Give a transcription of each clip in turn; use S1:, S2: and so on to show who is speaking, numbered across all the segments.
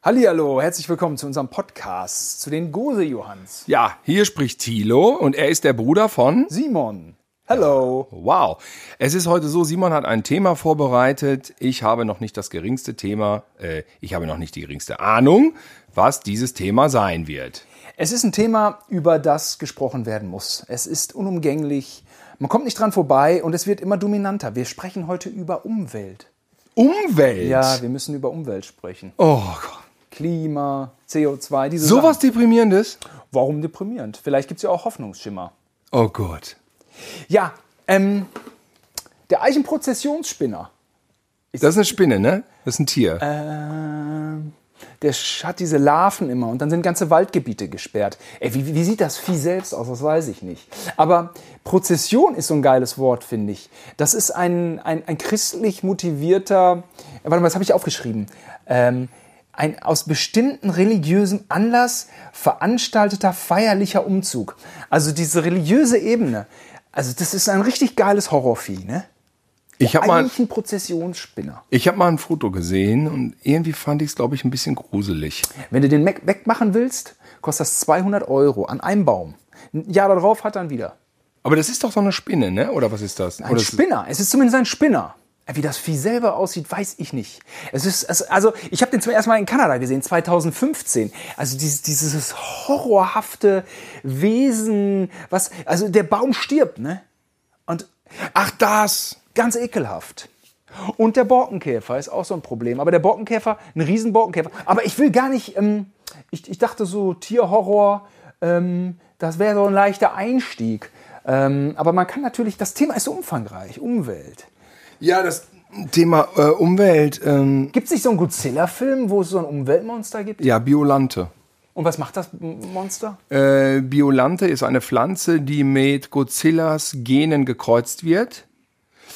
S1: Hallihallo, herzlich willkommen zu unserem Podcast, zu den Gose-Johans.
S2: Ja, hier spricht Thilo und er ist der Bruder von
S1: Simon. Hello.
S2: Wow. Es ist heute so, Simon hat ein Thema vorbereitet. Ich habe noch nicht das geringste Thema, äh, ich habe noch nicht die geringste Ahnung, was dieses Thema sein wird.
S1: Es ist ein Thema, über das gesprochen werden muss. Es ist unumgänglich, man kommt nicht dran vorbei und es wird immer dominanter. Wir sprechen heute über Umwelt.
S2: Umwelt?
S1: Ja, wir müssen über Umwelt sprechen.
S2: Oh Gott.
S1: Klima, CO2, diese
S2: Sowas
S1: Sachen.
S2: Deprimierendes?
S1: Warum deprimierend? Vielleicht gibt es ja auch Hoffnungsschimmer.
S2: Oh Gott.
S1: Ja, ähm, der Eichenprozessionsspinner.
S2: Das ist eine Spinne, ne? Das ist ein Tier.
S1: Ähm, der hat diese Larven immer und dann sind ganze Waldgebiete gesperrt. Ey, wie, wie sieht das Vieh selbst aus? Das weiß ich nicht. Aber Prozession ist so ein geiles Wort, finde ich. Das ist ein, ein, ein christlich motivierter, warte mal, das habe ich aufgeschrieben. Ähm, ein aus bestimmten religiösen Anlass veranstalteter feierlicher Umzug. Also diese religiöse Ebene. Also das ist ein richtig geiles Horrorvieh, ne?
S2: ich habe mal,
S1: Eigentlich ein Prozessionsspinner.
S2: ich hab mal ein Foto gesehen und irgendwie fand ich es, glaube ich, ein bisschen gruselig.
S1: Wenn du den weg- wegmachen willst, kostet das 200 Euro an einem Baum. Ein Jahr darauf hat er ihn wieder.
S2: Aber das ist doch so eine Spinne, ne? Oder was ist das?
S1: Ein
S2: Oder
S1: Spinner. Es ist zumindest ein Spinner. Wie das Vieh selber aussieht, weiß ich nicht. Es ist, also ich habe den zum ersten Mal in Kanada gesehen, 2015. Also dieses, dieses horrorhafte Wesen, was, also der Baum stirbt, ne? Und
S2: Ach, das!
S1: ganz ekelhaft. Und der Borkenkäfer ist auch so ein Problem. Aber der Borkenkäfer, ein Riesenborkenkäfer. Aber ich will gar nicht, ähm, ich, ich dachte so, Tierhorror, ähm, das wäre so ein leichter Einstieg. Ähm, aber man kann natürlich, das Thema ist so umfangreich, Umwelt.
S2: Ja, das Thema äh, Umwelt, ähm,
S1: Gibt es nicht so einen Godzilla-Film, wo es so ein Umweltmonster gibt?
S2: ja, Biolante.
S1: Und was macht das Monster?
S2: Äh, Biolante ist eine Pflanze, die mit Godzillas Genen gekreuzt wird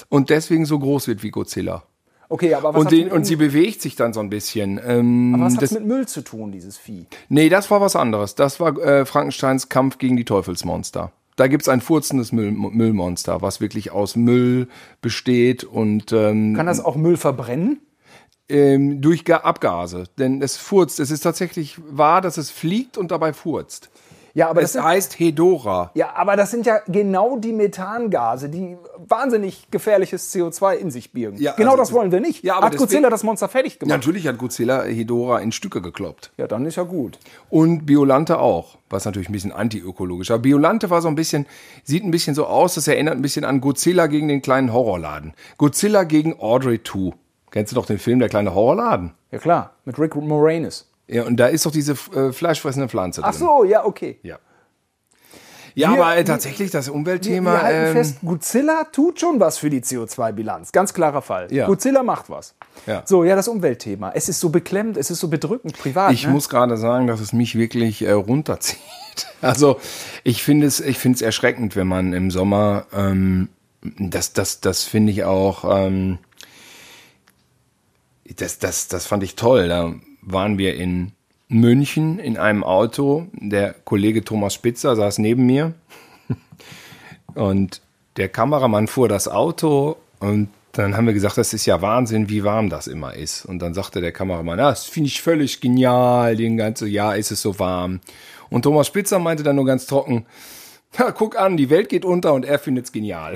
S2: und deswegen so groß wird wie Godzilla.
S1: Okay, aber was
S2: Und, den, und sie bewegt sich dann so ein bisschen. Ähm,
S1: aber was hat
S2: das,
S1: mit Müll zu tun, dieses Vieh?
S2: nee, das war was anderes. Das war äh, Frankensteins Kampf gegen die Teufelsmonster. Da gibt's ein furzendes Müll, Müllmonster, was wirklich aus Müll besteht und ähm,
S1: Kann das auch Müll verbrennen?
S2: ähm, durch Ga Abgase. Denn es furzt. Es ist tatsächlich wahr, dass es fliegt und dabei furzt.
S1: Ja, aber das
S2: Es
S1: sind,
S2: heißt Hedora.
S1: Ja, aber das sind ja genau die Methangase, die wahnsinnig gefährliches CO2 in sich birgen.
S2: Ja,
S1: genau
S2: also-
S1: das wollen wir nicht.
S2: Ja, aber
S1: Hat Godzilla das Monster fertig gemacht?
S2: Natürlich hat Godzilla Hedora in Stücke gekloppt.
S1: Ja, dann ist ja gut.
S2: Und Biolante auch, was natürlich ein bisschen antiökologisch. Aber Biolante war so ein bisschen, sieht ein bisschen so aus, das erinnert ein bisschen an Godzilla gegen den kleinen Horrorladen. Godzilla gegen Audrey 2. Kennst du doch den Film Der kleine Horrorladen?
S1: Ja klar, mit Rick Moranis.
S2: Ja, und da ist doch diese äh, fleischfressende Pflanze
S1: Ach
S2: drin.
S1: so, ja, okay.
S2: Ja. Ja,
S1: Wir-
S2: aber äh,
S1: wir-
S2: tatsächlich das
S1: Wir,
S2: Umweltthema.
S1: wir halten
S2: ähm,
S1: fest, Godzilla tut schon was für die CO2-Bilanz. Ganz klarer Fall.
S2: Ja.
S1: Godzilla macht was.
S2: Ja.
S1: So, ja, das Umweltthema. Es ist so beklemmend, es ist so bedrückend privat.
S2: Ich
S1: ne?
S2: muss gerade sagen, dass es mich wirklich äh, runterzieht. Also ich finde es, ich finde es erschreckend, wenn man im Sommer, ähm, das, das, das finde ich auch, ähm, das, das, das fand ich toll. Da waren wir in München in einem Auto. Der Kollege Thomas Spitzer saß neben mir und der Kameramann fuhr das Auto und dann haben wir gesagt, das ist ja Wahnsinn, wie warm das immer ist. Und dann sagte der Kameramann, ja, das finde ich völlig genial, den ganzen Jahr ist es so warm. Und Thomas Spitzer meinte dann nur ganz trocken, ja, guck an, die Welt geht unter und er findet es genial.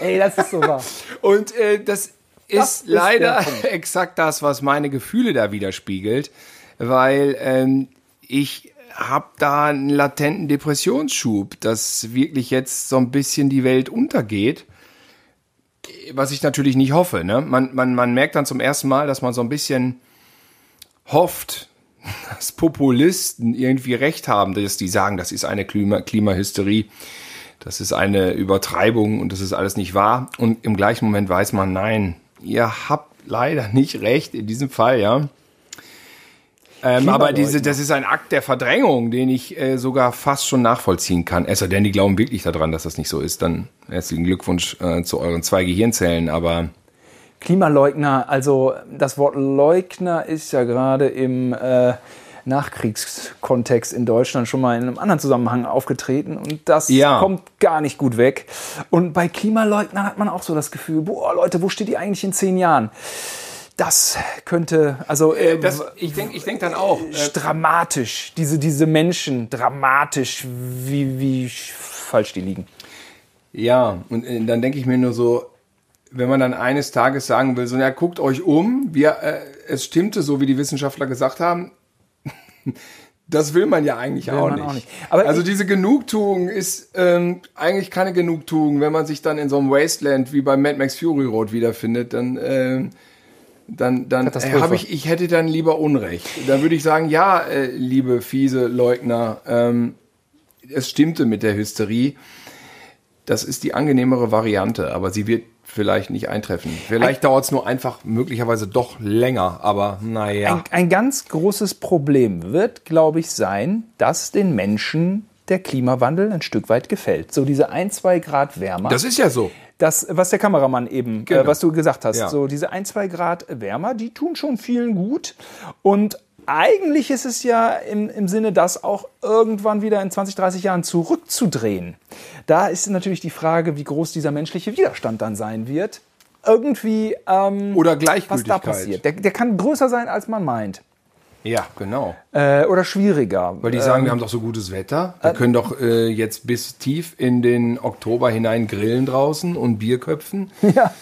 S1: Ey, das ist so wahr.
S2: Und äh, das ist leider exakt das, was meine Gefühle da widerspiegelt, weil ähm, ich habe da einen latenten Depressionsschub, dass wirklich jetzt so ein bisschen die Welt untergeht. Was ich natürlich nicht hoffe. Ne? Man, man, man merkt dann zum ersten Mal, dass man so ein bisschen hofft, dass Populisten irgendwie recht haben, dass die sagen, das ist eine Klima Klimahysterie, das ist eine Übertreibung und das ist alles nicht wahr. Und im gleichen Moment weiß man, nein, ihr habt leider nicht recht in diesem Fall, ja. Ähm, aber diese, das ist ein Akt der Verdrängung, den ich äh, sogar fast schon nachvollziehen kann. Es sei denn, die glauben wirklich daran, dass das nicht so ist. Dann herzlichen Glückwunsch äh, zu euren zwei Gehirnzellen. Aber
S1: Klimaleugner, also das Wort Leugner ist ja gerade im äh, Nachkriegskontext in Deutschland schon mal in einem anderen Zusammenhang aufgetreten und das
S2: Ja.
S1: kommt gar nicht gut weg. Und bei Klimaleugnern hat man auch so das Gefühl, boah Leute, wo steht ihr eigentlich in zehn Jahren? das könnte, also äh,
S2: Das, ich denke ich denk dann auch. Äh,
S1: dramatisch, diese, diese Menschen, dramatisch, wie, wie falsch die liegen.
S2: Ja, und äh, dann denke ich mir nur so, wenn man dann eines Tages sagen will, so, ja, guckt euch um, wir, äh, es stimmte so, wie die Wissenschaftler gesagt haben, das will man ja eigentlich auch,
S1: man
S2: nicht.
S1: auch nicht. Aber
S2: also diese Genugtuung ist ähm, eigentlich keine Genugtuung, wenn man sich dann in so einem Wasteland wie bei Mad Max Fury Road wiederfindet, dann ähm, dann, dann äh, habe ich, ich hätte dann lieber Unrecht. Dann würde ich sagen, ja, äh, liebe fiese Leugner, ähm, es stimmte mit der Hysterie. Das ist die angenehmere Variante, aber sie wird vielleicht nicht eintreffen. Vielleicht dauert es nur einfach möglicherweise doch länger, aber naja.
S1: Ein, ein ganz großes Problem wird, glaube ich, sein, dass den Menschen der Klimawandel ein Stück weit gefällt. So diese ein, zwei Grad wärmer.
S2: Das ist ja so.
S1: das, was der Kameramann eben,
S2: Genau.
S1: äh, was du gesagt hast,
S2: Ja.
S1: so diese ein, zwei Grad wärmer, die tun schon vielen gut. Und eigentlich ist es ja im, im Sinne, das auch irgendwann wieder in 20, 30 Jahren zurückzudrehen. Da ist natürlich die Frage, wie groß dieser menschliche Widerstand dann sein wird. Irgendwie, ähm,
S2: Oder
S1: was
S2: Gleichgültigkeit.
S1: da passiert. Der, der kann größer sein, als man meint.
S2: Ja, genau.
S1: Äh, oder schwieriger.
S2: Weil die sagen, wir haben doch so gutes Wetter. Wir können doch äh, jetzt bis tief in den Oktober hinein grillen draußen und Bier köpfen.
S1: ja.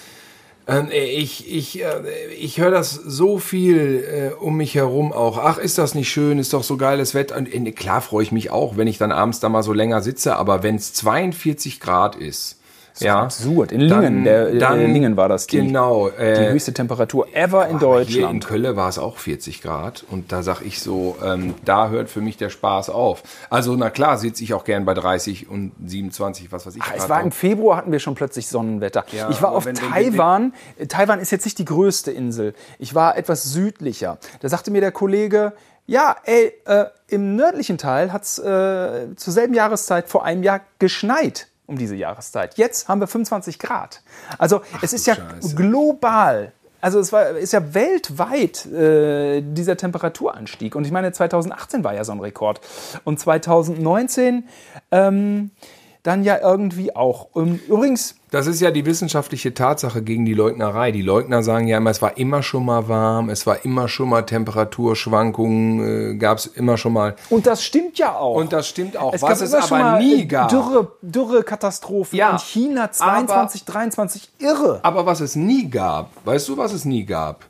S2: Ähm, äh, ich ich, äh, ich höre das so viel äh, um mich herum auch. Ach, ist das nicht schön? Ist doch so geiles Wetter. Und, klar freue ich mich auch, wenn ich dann abends da mal so länger sitze. Aber wenn es 42 Grad ist, ja,
S1: Absurd. In Lingen, der, äh, in Lingen war das die,
S2: genau.
S1: die
S2: Äh,
S1: höchste Temperatur ever in
S2: aber Hier in
S1: Deutschland.
S2: Kölle war es auch 40 Grad und da sag ich so, ähm, da hört für mich der Spaß auf. Also na klar, sitze ich auch gern bei 30 und 27, was weiß ich.
S1: Ach, es war
S2: drauf.
S1: im Februar hatten wir schon plötzlich Sonnenwetter.
S2: Ja,
S1: ich war auf
S2: wenn- wenn-
S1: Taiwan. Taiwan ist jetzt nicht die größte Insel. Ich war etwas südlicher. Da sagte mir der Kollege, ja, ey, äh, im nördlichen Teil hat es äh, zur selben Jahreszeit vor einem Jahr geschneit um diese Jahreszeit. Jetzt haben wir 25 Grad. Also es ist ja
S2: Scheiße.
S1: global. Also es war, ist ja weltweit äh, dieser Temperaturanstieg. Und ich meine, 2018 war ja so ein Rekord. Und 2019 ähm, dann ja irgendwie auch. Ähm, übrigens,
S2: Das ist ja die wissenschaftliche Tatsache gegen die Leugnerei. Die Leugner sagen ja immer, es war immer schon mal warm, es war immer schon mal Temperaturschwankungen, äh, gab es immer schon mal.
S1: und das stimmt ja auch.
S2: Und das stimmt auch.
S1: es
S2: Was
S1: gab
S2: es aber nie
S1: äh,
S2: gab.
S1: Dürre, Dürrekatastrophen
S2: Ja,
S1: in China 22, 23. Irre.
S2: Aber was es nie gab, weißt du, was es nie gab?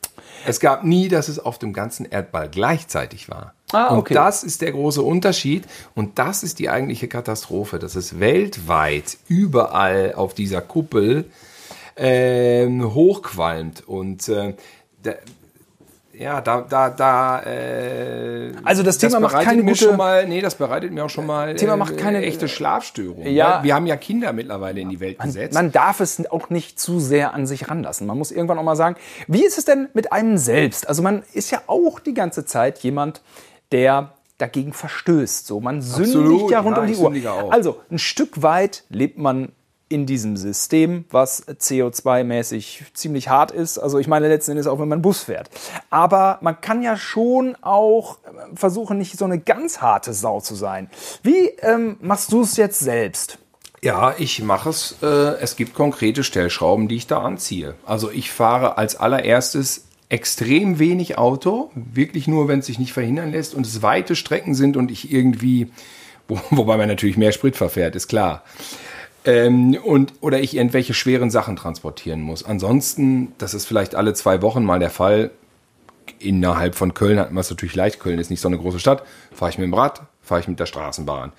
S2: Es gab nie, dass es auf dem ganzen Erdball gleichzeitig war.
S1: Ah, okay.
S2: Und das ist der große Unterschied und das ist die eigentliche Katastrophe, dass es weltweit überall auf dieser Kuppel ähm, hochqualmt und äh, da, ja, da, da, da. Äh,
S1: Also das Thema macht
S2: bereitet
S1: keine
S2: mir
S1: gute-
S2: schon mal, nee, das bereitet mir auch schon mal
S1: Thema macht keine-
S2: echte Schlafstörung.
S1: Ja.
S2: weil Wir haben ja Kinder mittlerweile in die Welt gesetzt.
S1: Man darf es auch nicht zu sehr an sich ranlassen. Man muss irgendwann auch mal sagen, wie ist es denn mit einem selbst? Also man ist ja auch die ganze Zeit jemand, der dagegen verstößt. So, man sündigt
S2: Absolut.
S1: ja rund
S2: Ja,
S1: um die Uhr. Also ein Stück weit lebt man in diesem System, was CO2-mäßig ziemlich hart ist. Also ich meine letzten Endes auch, wenn man Bus fährt. Aber man kann ja schon auch äh, versuchen, nicht so eine ganz harte Sau zu sein. Wie ähm, machst du es jetzt selbst?
S2: Ja, ich mache es. Äh, es gibt konkrete Stellschrauben, die ich da anziehe. Also ich fahre als allererstes extrem wenig Auto, wirklich nur, wenn es sich nicht verhindern lässt und es weite Strecken sind und ich irgendwie, wo, wobei man natürlich mehr Sprit verfährt, ist klar. Ähm, und, oder ich irgendwelche schweren Sachen transportieren muss. Ansonsten, das ist vielleicht alle zwei Wochen mal der Fall, innerhalb von Köln hat man es natürlich leicht. Köln ist nicht so eine große Stadt. Fahre ich mit dem Rad, fahre ich mit der Straßenbahn.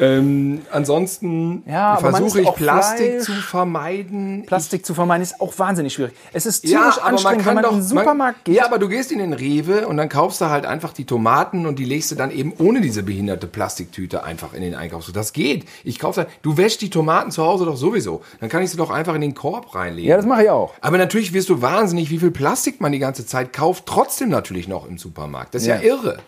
S2: Ähm, ansonsten
S1: Ja, man
S2: versuche ich Plastik
S1: Fleisch.
S2: zu vermeiden.
S1: Plastik zu vermeiden ist auch wahnsinnig schwierig. Es ist
S2: Ja,
S1: tierisch
S2: aber man
S1: anstrengend,
S2: kann
S1: wenn man
S2: doch,
S1: in den Supermarkt
S2: man,
S1: geht.
S2: Ja, aber du gehst in den Rewe und dann kaufst du halt einfach die Tomaten und die legst du dann eben ohne diese behinderte Plastiktüte einfach in den Einkaufs. Das geht. Ich kaufe, du wäschst die Tomaten zu Hause doch sowieso. Dann kann ich sie doch einfach in den Korb reinlegen.
S1: ja, das mache ich auch.
S2: Aber natürlich wirst du wahnsinnig, wie viel Plastik man die ganze Zeit kauft, trotzdem natürlich noch im Supermarkt. Das ist ja,
S1: Ja.
S2: irre.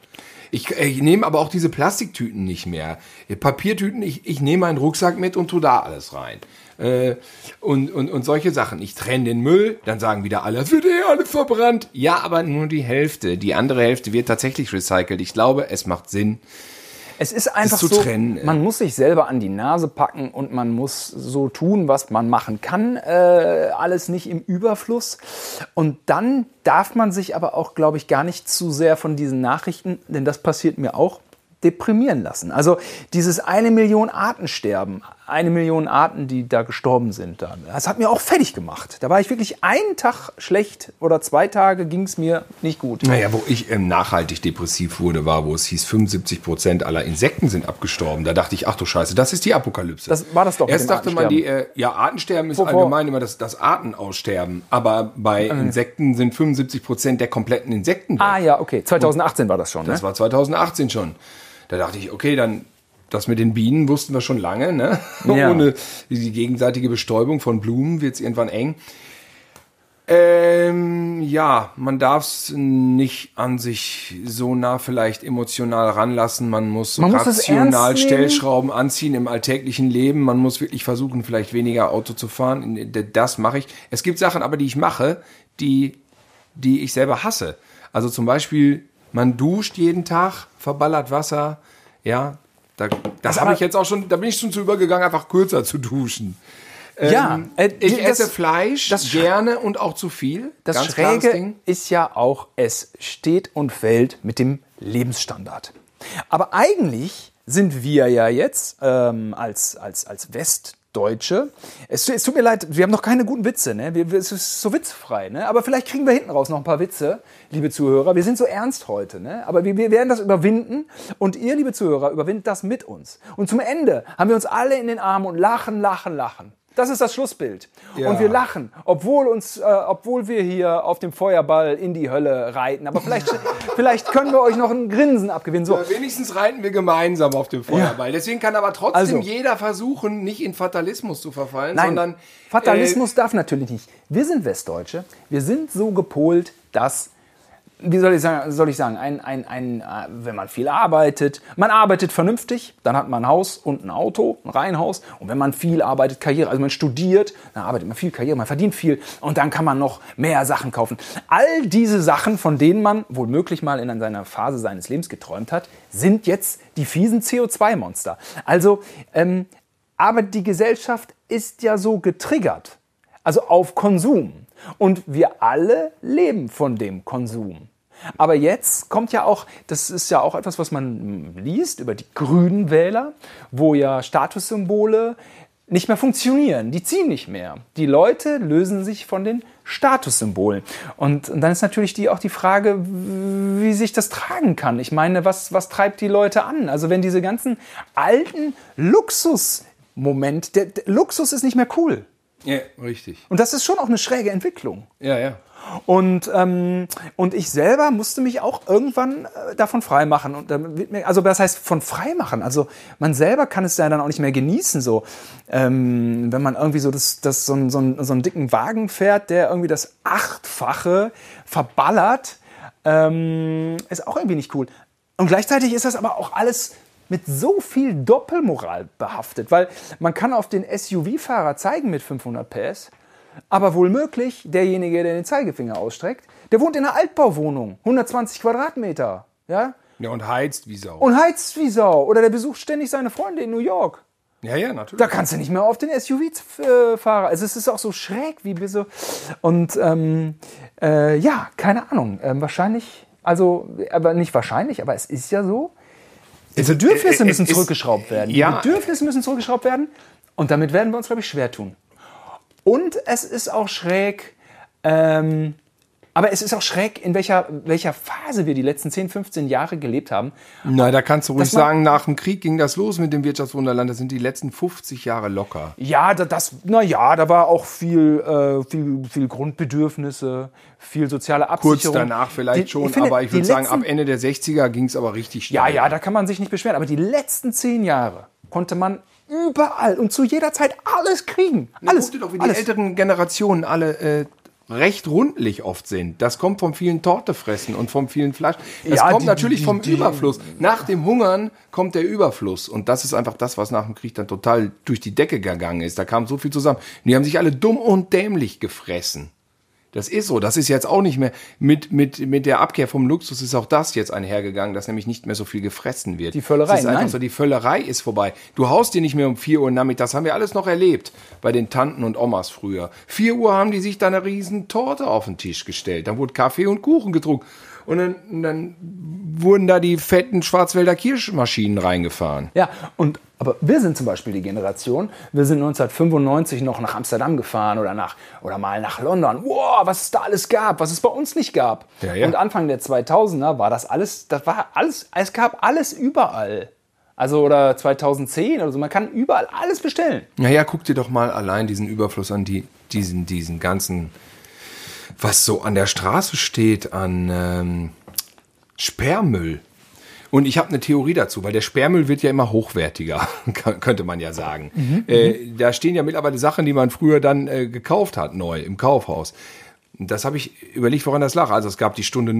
S2: Ich, ich nehme aber auch diese Plastiktüten nicht mehr. Papiertüten, ich, ich nehme meinen Rucksack mit und tue da alles rein. Äh, und, und, und solche Sachen. Ich trenne den Müll, dann sagen wieder alle, es wird eh alles verbrannt. Ja, aber nur die Hälfte. Die andere Hälfte wird tatsächlich recycelt. Ich glaube, es macht Sinn.
S1: Es ist einfach
S2: zu
S1: so,
S2: trennen,
S1: man muss sich selber an die Nase packen und man muss so tun, was man machen kann. Äh, alles nicht im Überfluss. Und dann darf man sich aber auch, glaube ich, gar nicht zu sehr von diesen Nachrichten, denn das passiert mir auch, deprimieren lassen. Also dieses eine Million Artensterben, eine Million Arten, die da gestorben sind, da, das hat mir auch fertig gemacht. Da war ich wirklich einen Tag schlecht oder zwei Tage ging es mir nicht gut.
S2: Naja, wo ich ähm, nachhaltig depressiv wurde, war, wo es hieß, 75 Prozent aller Insekten sind abgestorben. Da dachte ich, ach du Scheiße, das ist die Apokalypse.
S1: Das war das doch
S2: Erst dachte man, die, äh, ja, Artensterben ist
S1: Wovor-
S2: allgemein immer das, das Artenaussterben. Aber bei Insekten sind 75 Prozent der kompletten Insekten weg.
S1: Ah ja, okay, 2018 war das schon.
S2: Das
S1: ne?
S2: war 2018 schon. Da dachte ich, okay, dann das mit den Bienen wussten wir schon lange. Ne?
S1: Ja.
S2: Ohne die gegenseitige Bestäubung von Blumen wird es irgendwann eng. Ähm, ja, man darf es nicht an sich so nah vielleicht emotional ranlassen. Man muss
S1: Man muss
S2: rational
S1: nehmen.
S2: Stellschrauben anziehen im alltäglichen Leben. Man muss wirklich versuchen, vielleicht weniger Auto zu fahren. Das mache ich. Es gibt Sachen aber, die ich mache, die, die ich selber hasse. Also zum Beispiel, man duscht jeden Tag, verballert Wasser. Ja, da, das habe ich jetzt auch schon, da bin ich schon zu übergegangen, einfach kürzer zu duschen.
S1: ja, äh,
S2: Ich
S1: das-
S2: esse Fleisch
S1: das
S2: gerne und auch zu viel.
S1: Das
S2: Ganz
S1: Schräge
S2: Ding.
S1: ist ja auch, es steht und fällt mit dem Lebensstandard. Aber eigentlich sind wir ja jetzt ähm, als, als, als Westdeutsche, es, es tut mir leid, wir haben noch keine guten Witze, ne? wir, es ist so witzfrei, ne? aber vielleicht kriegen wir hinten raus noch ein paar Witze, liebe Zuhörer. Wir sind so ernst heute, ne? aber wir, wir werden das überwinden und ihr, liebe Zuhörer, überwindet das mit uns. Und zum Ende haben wir uns alle in den Armen und lachen, lachen, lachen. Das ist das Schlussbild.
S2: Ja.
S1: Und wir lachen, obwohl uns, äh, obwohl wir hier auf dem Feuerball in die Hölle reiten. Aber vielleicht, vielleicht können wir euch noch ein Grinsen abgewinnen. So,
S2: Aber wenigstens reiten wir gemeinsam auf dem Feuerball. Deswegen kann aber trotzdem
S1: Also-
S2: jeder versuchen, nicht in Fatalismus zu verfallen,
S1: nein,
S2: sondern
S1: Fatalismus darf natürlich nicht. Wir sind Westdeutsche. Wir sind so gepolt, dass wie soll ich sagen, soll ich sagen ein, ein, ein, äh, wenn man viel arbeitet, man arbeitet vernünftig, dann hat man ein Haus und ein Auto, ein Reihenhaus. Und wenn man viel arbeitet, Karriere, also man studiert, dann arbeitet man viel Karriere, man verdient viel und dann kann man noch mehr Sachen kaufen. All diese Sachen, von denen man wohl möglich mal in seiner Phase seines Lebens geträumt hat, sind jetzt die fiesen CO2-Monster. Also, ähm, aber die Gesellschaft ist ja so getriggert, also auf Konsum. Und wir alle leben von dem Konsum. Aber jetzt kommt ja auch, das ist ja auch etwas, was man liest über die grünen Wähler, wo ja Statussymbole nicht mehr funktionieren. Die ziehen nicht mehr. Die Leute lösen sich von den Statussymbolen. Und, und dann ist natürlich die, auch die Frage, wie sich das tragen kann. Ich meine, was, was treibt die Leute an? Also wenn diese ganzen alten Luxusmomente, der, der Luxus ist nicht mehr cool.
S2: Ja, richtig.
S1: Und das ist schon auch eine schräge Entwicklung.
S2: Ja, ja.
S1: Und, ähm, und ich selber musste mich auch irgendwann äh, davon freimachen. Und mir, also das heißt von freimachen. Also man selber kann es ja dann auch nicht mehr genießen. So, ähm, wenn man irgendwie so, das, das, so, einen, so, so einen dicken Wagen fährt, der irgendwie das Achtfache verballert, ähm, ist auch irgendwie nicht cool. Und gleichzeitig ist das aber auch alles mit so viel Doppelmoral behaftet, weil man kann auf den SUV-Fahrer zeigen mit 500 PS, aber wohl möglich, derjenige, der den Zeigefinger ausstreckt, der wohnt in einer Altbauwohnung, 120 Quadratmeter, ja,
S2: Ja, und heizt wie Sau.
S1: und heizt wie Sau. Oder der besucht ständig seine Freunde in New York.
S2: ja, ja, natürlich.
S1: Da kannst du nicht mehr auf den SUV-Fahrer. Also es ist auch so schräg, wie wir so. Und ähm, äh, ja, keine Ahnung. Ähm, wahrscheinlich, also, aber nicht wahrscheinlich, aber es ist ja so. Die Bedürfnisse
S2: äh,
S1: müssen
S2: es ist-
S1: zurückgeschraubt werden.
S2: ja.
S1: Die Bedürfnisse müssen zurückgeschraubt werden. Und damit werden wir uns, glaube ich, schwer tun. Und es ist auch schräg, ähm, aber es ist auch schräg, in welcher, welcher Phase wir die letzten 10, 15 Jahre gelebt haben.
S2: Na, da kannst du ruhig sagen, nach dem Krieg ging das los mit dem Wirtschaftswunderland. Das sind die letzten 50 Jahre locker.
S1: Ja, da- das, na ja, da war auch viel, äh, viel, viel Grundbedürfnisse, viel soziale
S2: Kurz
S1: Absicherung.
S2: danach vielleicht
S1: Die-
S2: schon,
S1: finde,
S2: aber ich würde sagen, ab Ende der 60er ging es aber richtig schnell.
S1: Ja, ja, da kann man sich nicht beschweren. Aber die letzten zehn Jahre konnte man überall und zu jeder Zeit alles kriegen. Alles.
S2: Guck dir doch, wie die
S1: alles.
S2: älteren Generationen alle äh, recht rundlich oft sind. Das kommt vom vielen Tortefressen und vom vielen Fleisch. Das
S1: Ja,
S2: kommt
S1: die-
S2: natürlich
S1: die-
S2: vom
S1: die-
S2: Überfluss. Nach dem Hungern kommt der Überfluss. Und das ist einfach das, was nach dem Krieg dann total durch die Decke gegangen ist. Da kam so viel zusammen. Und die haben sich alle dumm und dämlich gefressen. Das ist so. Das ist jetzt auch nicht mehr mit, mit, mit der Abkehr vom Luxus ist auch das jetzt einhergegangen, dass nämlich nicht mehr so viel gefressen wird.
S1: Die Völlerei,
S2: Das ist einfach
S1: nein.
S2: so, die Völlerei ist vorbei. Du haust dir nicht mehr um 4 Uhr nachmittags. Das haben wir alles noch erlebt bei den Tanten und Omas früher. 4 Uhr haben die sich da eine riesen Torte auf den Tisch gestellt. Dann wurde Kaffee und Kuchen getrunken. Und dann, dann wurden da die fetten Schwarzwälder Kirschmaschinen reingefahren.
S1: Ja, und aber wir sind zum Beispiel die Generation, wir sind 1995 noch nach Amsterdam gefahren oder nach oder mal nach London. Wow, was es da alles gab, was es bei uns nicht gab.
S2: Ja, ja.
S1: Und Anfang der 2000er war das alles, das war alles, es gab alles überall. Also oder 2010 oder so, man kann überall alles bestellen.
S2: Naja, guck dir doch mal allein diesen Überfluss an, die, diesen, diesen ganzen, was so an der Straße steht, an ähm, Sperrmüll. Und ich habe eine Theorie dazu, weil der Sperrmüll wird ja immer hochwertiger, könnte man ja sagen. äh, da stehen ja mittlerweile Sachen, die man früher dann äh, gekauft hat, neu im Kaufhaus. Das habe ich überlegt, woran das lag. Also es gab die Stunde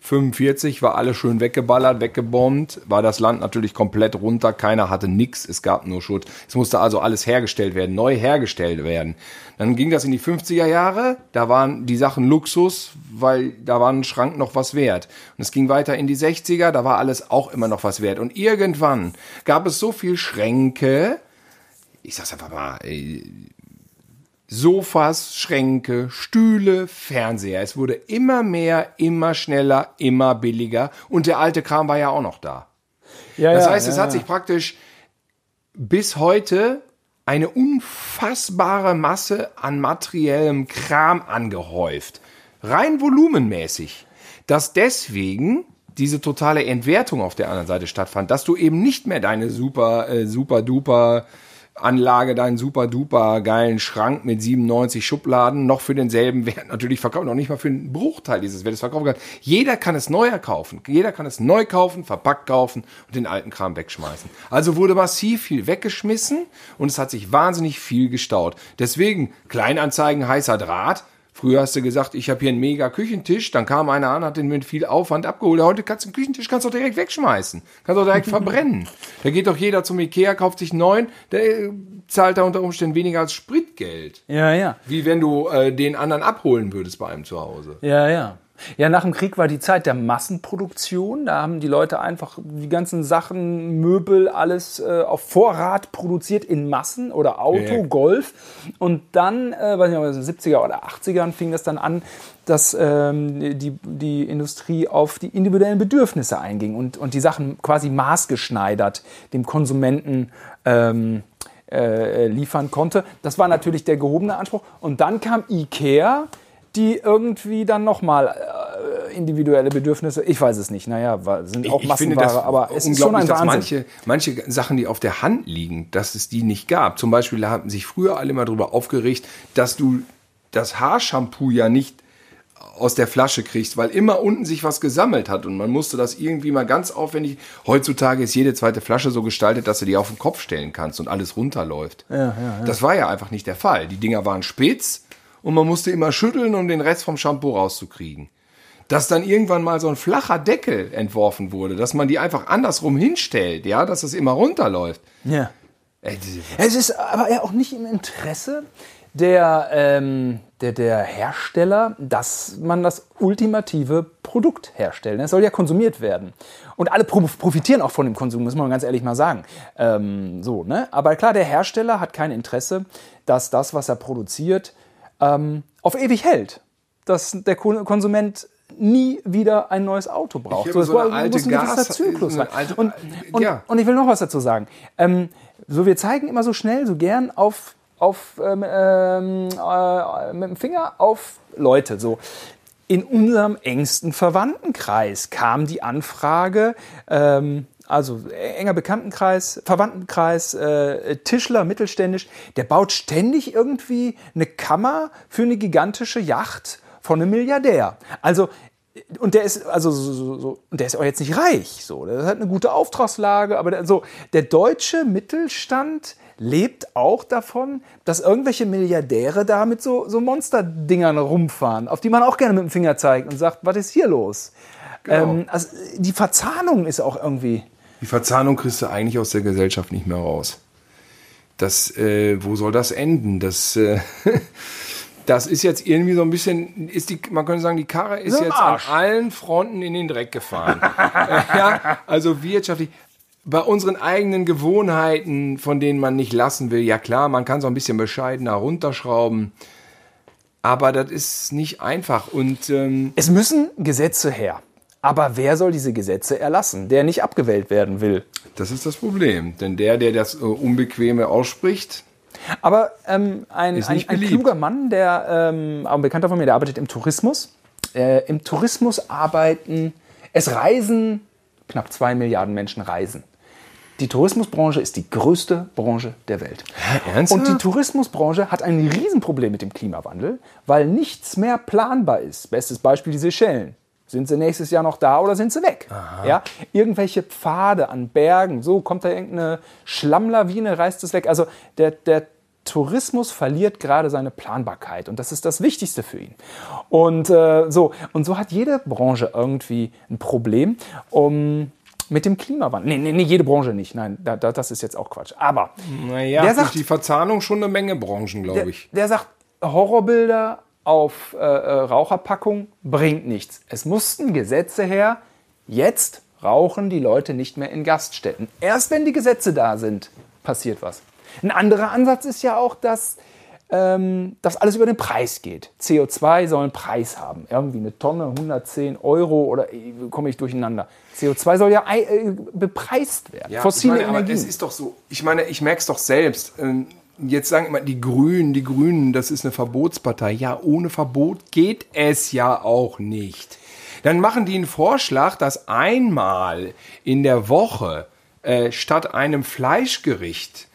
S2: 045, war alles schön weggeballert, weggebombt, war das Land natürlich komplett runter, keiner hatte nix, es gab nur Schutt. Es musste also alles hergestellt werden, neu hergestellt werden. Dann ging das in die 50er Jahre, da waren die Sachen Luxus, weil da war ein Schrank noch was wert. Und es ging weiter in die 60er, da war alles auch immer noch was wert. Und irgendwann gab es so viel Schränke, ich sag's einfach mal, äh, Sofas, Schränke, Stühle, Fernseher. Es wurde immer mehr, immer schneller, immer billiger. Und der alte Kram war ja auch noch da.
S1: Ja,
S2: Das heißt, es hat sich praktisch bis heute eine unfassbare Masse an materiellem Kram angehäuft. Rein volumenmäßig. Dass deswegen diese totale Entwertung auf der anderen Seite stattfand, dass du eben nicht mehr deine super, äh, super duper Anlage, deinen super duper geilen Schrank mit 97 Schubladen noch für denselben Wert natürlich verkaufen, noch nicht mal für einen Bruchteil dieses Wertes verkaufen kann. Jeder kann es neu kaufen. Jeder kann es neu kaufen, verpackt kaufen und den alten Kram wegschmeißen. Also wurde massiv viel weggeschmissen und es hat sich wahnsinnig viel gestaut. Deswegen Kleinanzeigen, heißer Draht. Früher hast du gesagt, ich habe hier einen mega Küchentisch, dann kam einer an, hat den mit viel Aufwand abgeholt. Heute kannst du einen Küchentisch kannst du doch direkt wegschmeißen, kannst du doch direkt verbrennen. Da geht doch jeder zum Ikea, kauft sich neuen, der äh, zahlt da unter Umständen weniger als Spritgeld.
S1: Ja, ja.
S2: Wie wenn du äh, den anderen abholen würdest bei einem zu Hause.
S1: Ja, ja. Ja, nach dem Krieg war die Zeit der Massenproduktion. Da haben die Leute einfach die ganzen Sachen, Möbel, alles äh, auf Vorrat produziert in Massen oder Auto,
S2: Ja.
S1: Golf. Und dann, äh, weiß nicht, ob es in den 70er oder 80ern fing das dann an, dass ähm, die, die Industrie auf die individuellen Bedürfnisse einging und, und die Sachen quasi maßgeschneidert dem Konsumenten ähm, äh, liefern konnte. Das war natürlich der gehobene Anspruch. Und dann kam Ikea, die irgendwie dann nochmal äh, individuelle Bedürfnisse, ich weiß es nicht, naja, sind auch Massenware, aber es ist schon ein
S2: dass
S1: Wahnsinn.
S2: manche, manche Sachen, die auf der Hand liegen, dass es die nicht gab. Zum Beispiel haben sich früher alle mal darüber aufgeregt, dass du das Haarshampoo ja nicht aus der Flasche kriegst, weil immer unten sich was gesammelt hat und man musste das irgendwie mal ganz aufwendig. Heutzutage ist jede zweite Flasche so gestaltet, dass du die auf den Kopf stellen kannst und alles runterläuft. Das war ja einfach nicht der Fall. Die Dinger waren spitz und man musste immer schütteln, um den Rest vom Shampoo rauszukriegen. Dass dann irgendwann mal so ein flacher Deckel entworfen wurde, dass man die einfach andersrum hinstellt, ja, dass es immer runterläuft.
S1: Ja. Es ist aber ja auch nicht im Interesse der, ähm, der, der Hersteller, dass man das ultimative Produkt herstellt. Es soll ja konsumiert werden. Und alle pro profitieren auch von dem Konsum, muss man ganz ehrlich mal sagen. Ähm, so, ne? Aber klar, der Hersteller hat kein Interesse, dass das, was er produziert, ähm, auf ewig hält. Dass der Ko- Konsument nie wieder ein neues Auto braucht.
S2: Ich habe so eine
S1: es
S2: alte
S1: ein gewisser
S2: Gas-
S1: Zyklus
S2: so alte-
S1: und, und,
S2: ja.
S1: und ich will noch was dazu sagen. Ähm, so, wir zeigen immer so schnell, so gern auf, auf ähm, ähm, äh, mit dem Finger auf Leute. So. In unserem engsten Verwandtenkreis kam die Anfrage, ähm, also enger Bekanntenkreis, Verwandtenkreis, äh, Tischler, mittelständisch, der baut ständig irgendwie eine Kammer für eine gigantische Yacht von einem Milliardär. Also und der ist also so, so, so und der ist auch jetzt nicht reich, so, der hat eine gute Auftragslage, aber der, so der deutsche Mittelstand lebt auch davon, dass irgendwelche Milliardäre da mit so, so Monsterdingern rumfahren, auf die man auch gerne mit dem Finger zeigt und sagt, was ist hier los? Ähm, also die Verzahnung ist auch irgendwie.
S2: Die Verzahnung kriegst du eigentlich aus der Gesellschaft nicht mehr raus. Das, äh, wo soll das enden? Das, äh, das ist jetzt irgendwie so ein bisschen, ist die, man könnte sagen, die Karre ist jetzt an allen Fronten in den Dreck gefahren. Äh, ja, also wirtschaftlich. Bei unseren eigenen Gewohnheiten, von denen man nicht lassen will, ja klar, man kann so ein bisschen bescheidener runterschrauben. Aber das ist nicht einfach. Und ähm,
S1: Es müssen Gesetze her. Aber wer soll diese Gesetze erlassen, der nicht abgewählt werden will?
S2: das ist das Problem. Denn der, der das äh, Unbequeme ausspricht,
S1: Aber ähm, ein,
S2: Ist
S1: ein, ein kluger Mann, der, ähm, ein Bekannter von mir, der arbeitet im Tourismus. Äh, Im Tourismus arbeiten, es reisen, knapp zwei Milliarden Menschen reisen. Die Tourismusbranche ist die größte Branche der Welt.
S2: ernsthaft?
S1: Und die Tourismusbranche hat ein Riesenproblem mit dem Klimawandel, weil nichts mehr planbar ist. Bestes Beispiel die Seychellen. Sind sie nächstes Jahr noch da oder sind sie weg? Ja, irgendwelche Pfade an Bergen, so kommt da irgendeine Schlammlawine, reißt es weg. Also der, der Tourismus verliert gerade seine Planbarkeit und das ist das Wichtigste für ihn. Und äh, so und so hat jede Branche irgendwie ein Problem. Um, mit dem Klimawandel. Nee, nee, nee, jede Branche nicht. Nein, da, da, das ist jetzt auch Quatsch. Aber
S2: naja,
S1: Der sagt-
S2: die Verzahnung schon eine Menge Branchen, glaube
S1: der,
S2: ich.
S1: der sagt, Horrorbilder auf äh, äh, Raucherpackung bringt nichts. Es mussten Gesetze her. Jetzt rauchen die Leute nicht mehr in Gaststätten. Erst wenn die Gesetze da sind, passiert was. Ein anderer Ansatz ist ja auch, dass ähm, dass alles über den Preis geht. CO2 soll einen Preis haben. Irgendwie eine Tonne, 110 Euro oder äh, komme ich durcheinander. CO2 soll ja äh, bepreist werden. Fossile
S2: ich meine, aber
S1: Energien.
S2: es ist doch so, ich meine, ich merke es doch selbst. Ähm, Jetzt sagen immer die Grünen, die Grünen, das ist eine Verbotspartei. Ja, ohne Verbot geht es ja auch nicht. Dann machen die einen Vorschlag, dass einmal in der Woche äh, statt einem Fleischgericht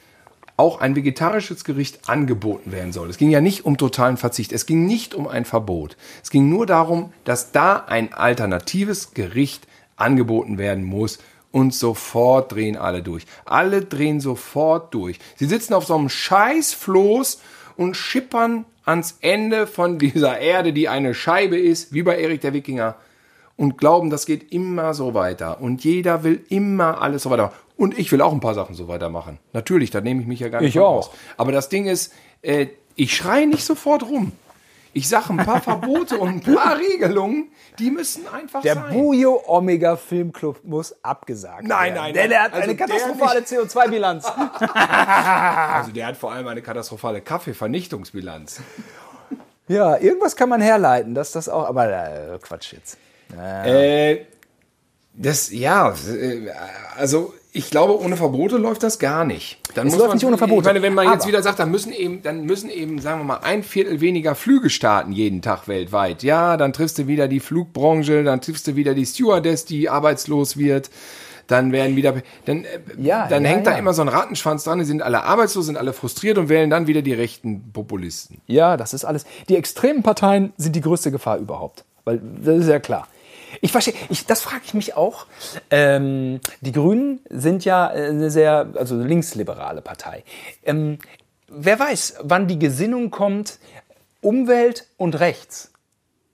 S2: auch ein vegetarisches Gericht angeboten werden soll. Es ging ja nicht um totalen Verzicht, es ging nicht um ein Verbot. Es ging nur darum, dass da ein alternatives Gericht angeboten werden muss. Und sofort drehen alle durch. Alle drehen sofort durch. Sie sitzen auf so einem Scheißfloß und schippern ans Ende von dieser Erde, die eine Scheibe ist, wie bei Erik der Wikinger und glauben, das geht immer so weiter. Und jeder will immer alles so weiter. Und ich will auch ein paar Sachen so weitermachen. Natürlich, da nehme ich mich ja gar nicht
S1: Ich auch.
S2: aus. Aber das Ding ist, äh, ich schreie nicht sofort rum. Ich sage ein paar Verbote und ein paar Regelungen, die müssen einfach
S1: Der
S2: sein.
S1: Bujo Omega Filmclub muss abgesagt
S2: Nein,
S1: werden.
S2: nein,
S1: Der,
S2: nein.
S1: der hat
S2: Also
S1: eine
S2: der
S1: katastrophale CO2-Bilanz.
S2: also der hat vor allem eine katastrophale Kaffeevernichtungsbilanz.
S1: ja, irgendwas kann man herleiten, dass das auch. Aber äh, Quatsch jetzt.
S2: Äh, das, ja, äh, also ich glaube, ohne Verbote läuft das gar nicht. Dann
S1: Es läuft nicht ohne Verbote.
S2: Ich meine, wenn man jetzt
S1: Aber-
S2: wieder sagt, dann müssen eben, dann müssen eben, sagen wir mal, ein Viertel weniger Flüge starten jeden Tag weltweit. Ja, dann triffst du wieder die Flugbranche, dann triffst du wieder die Stewardess, die arbeitslos wird. Dann werden wieder, dann, äh,
S1: Ja,
S2: dann
S1: ja,
S2: hängt
S1: ja.
S2: da immer so ein Rattenschwanz dran, die sind alle arbeitslos, sind alle frustriert und wählen dann wieder die rechten Populisten.
S1: Ja, das ist alles. Die extremen Parteien sind die größte Gefahr überhaupt. Weil das ist ja klar. Ich verstehe, ich, das frage ich mich auch. Ähm, die Grünen sind ja eine sehr, also eine linksliberale Partei. Ähm, wer weiß, wann die Gesinnung kommt, Umwelt und Rechts.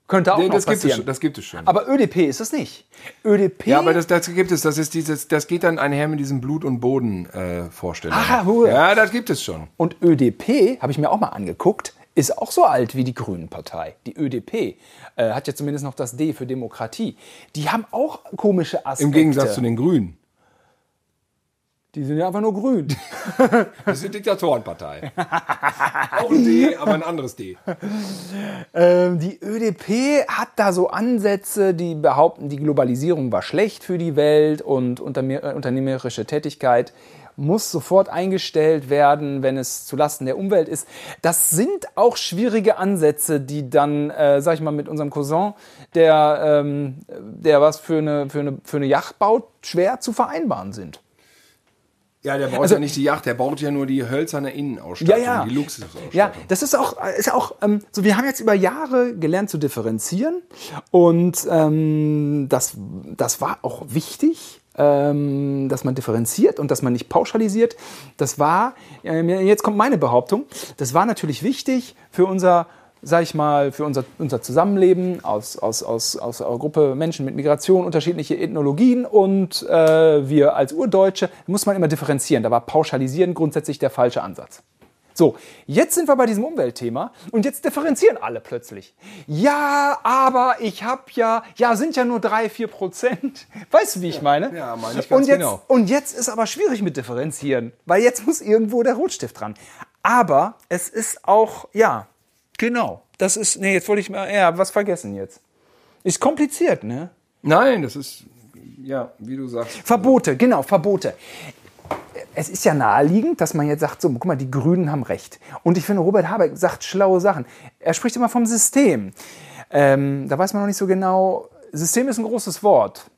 S1: Könnte auch
S2: Nee,
S1: noch
S2: das, gibt es
S1: passieren.
S2: schon, das gibt es schon.
S1: Aber ÖDP ist es nicht. ÖDP.
S2: Ja, aber das, das gibt es. Das ist dieses, das geht dann einher mit diesem Blut und Boden äh, Vorstellungen.
S1: Ah.
S2: Ja, das gibt es schon.
S1: Und ÖDP, habe ich mir auch mal angeguckt, ist auch so alt wie die Grünen-Partei. Die ÖDP äh, hat ja zumindest noch das D für Demokratie. Die haben auch komische Aspekte.
S2: Im Gegensatz zu den Grünen.
S1: Die sind ja einfach nur grün.
S2: Das ist eine Diktatorenpartei. Auch ein D, aber ein anderes D.
S1: ähm, die ÖDP hat da so Ansätze, die behaupten, die Globalisierung war schlecht für die Welt und äh, unternehmerische Tätigkeit muss sofort eingestellt werden, wenn es zulasten der Umwelt ist. Das sind auch schwierige Ansätze, die dann, äh, sag ich mal, mit unserem Cousin, der, ähm, der was für eine, für, eine, für eine Yacht baut, schwer zu vereinbaren sind.
S2: Ja, der baut
S1: Also-
S2: ja nicht die Yacht, der baut ja nur die hölzerne Innenausstattung,
S1: Ja, ja.
S2: die Luxusausstattung.
S1: Ja, das ist auch, ist auch ähm, so, wir haben jetzt über Jahre gelernt zu differenzieren und ähm, das, das war auch wichtig, ähm, dass man differenziert und dass man nicht pauschalisiert. Das war, ähm, jetzt kommt meine Behauptung, das war natürlich wichtig für unser sag ich mal, für unser, unser Zusammenleben aus, aus, aus, aus einer Gruppe Menschen mit Migration, unterschiedliche Ethnologien und äh, wir als Urdeutsche, muss man immer differenzieren. Da war Pauschalisieren grundsätzlich der falsche Ansatz. So, jetzt sind wir bei diesem Umweltthema und jetzt differenzieren alle plötzlich. Ja, aber ich habe ja, ja, sind ja nur drei, vier Prozent. Weißt du, wie ich meine?
S2: Ja, meine ich ganz
S1: und jetzt,
S2: genau.
S1: Und jetzt ist aber schwierig mit differenzieren, weil jetzt muss irgendwo der Rotstift dran. Aber es ist auch, ja, genau. Das ist, nee, jetzt wollte ich mal, ja, was vergessen jetzt. Ist kompliziert, ne?
S2: Nein, das ist, ja, wie du sagst.
S1: Verbote, genau, Verbote. Es ist ja naheliegend, dass man jetzt sagt, so, guck mal, die Grünen haben recht. Und ich finde, Robert Habeck sagt schlaue Sachen. Er spricht immer vom System. Ähm, da weiß man noch nicht so genau, System ist ein großes Wort.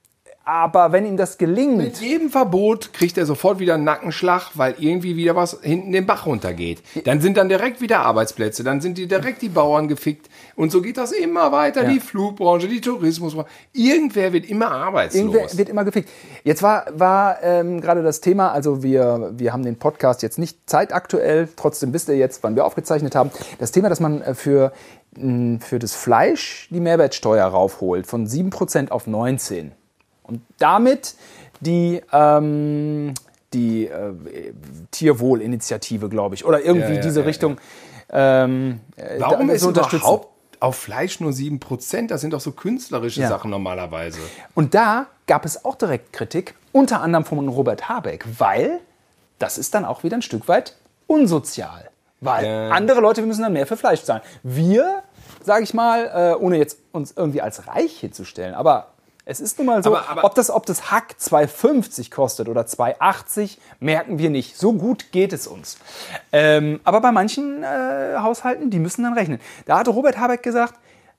S1: Aber wenn ihm das gelingt,
S2: Mit jedem Verbot kriegt er sofort wieder einen Nackenschlag, weil irgendwie wieder was hinten den Bach runtergeht. Dann sind dann direkt wieder Arbeitsplätze, dann sind die direkt die Bauern gefickt. Und so geht das immer weiter.
S1: Ja.
S2: Die Flugbranche, die Tourismusbranche. Irgendwer wird immer arbeitslos.
S1: Irgendwer wird immer gefickt. Jetzt war, war ähm, gerade das Thema, also wir, wir haben den Podcast jetzt nicht zeitaktuell, trotzdem wisst ihr jetzt, wann wir aufgezeichnet haben. Das Thema, dass man äh, für, für das Fleisch die Mehrwertsteuer raufholt von 7% auf 19%. Und damit die, ähm, die äh, Tierwohlinitiative, glaube ich, oder irgendwie
S2: Ja, ja,
S1: diese
S2: ja,
S1: Richtung. Ähm, äh,
S2: Warum ist überhaupt auf Fleisch nur 7%? Das sind doch so künstlerische. Sachen normalerweise.
S1: Und da gab es auch direkt Kritik, unter anderem von Robert Habeck, weil das ist dann auch wieder ein Stück weit unsozial. Weil andere Leute müssen dann mehr für Fleisch zahlen. Wir, sage ich mal, äh, ohne jetzt uns irgendwie als reich hinzustellen, aber es ist nun mal so,
S2: Aber- aber-
S1: ob, das, ob das Hack 2,50 kostet oder 2,80, merken wir nicht. So gut geht es uns. Ähm, aber bei manchen äh, Haushalten, die müssen dann rechnen. Da hatte Robert Habeck gesagt,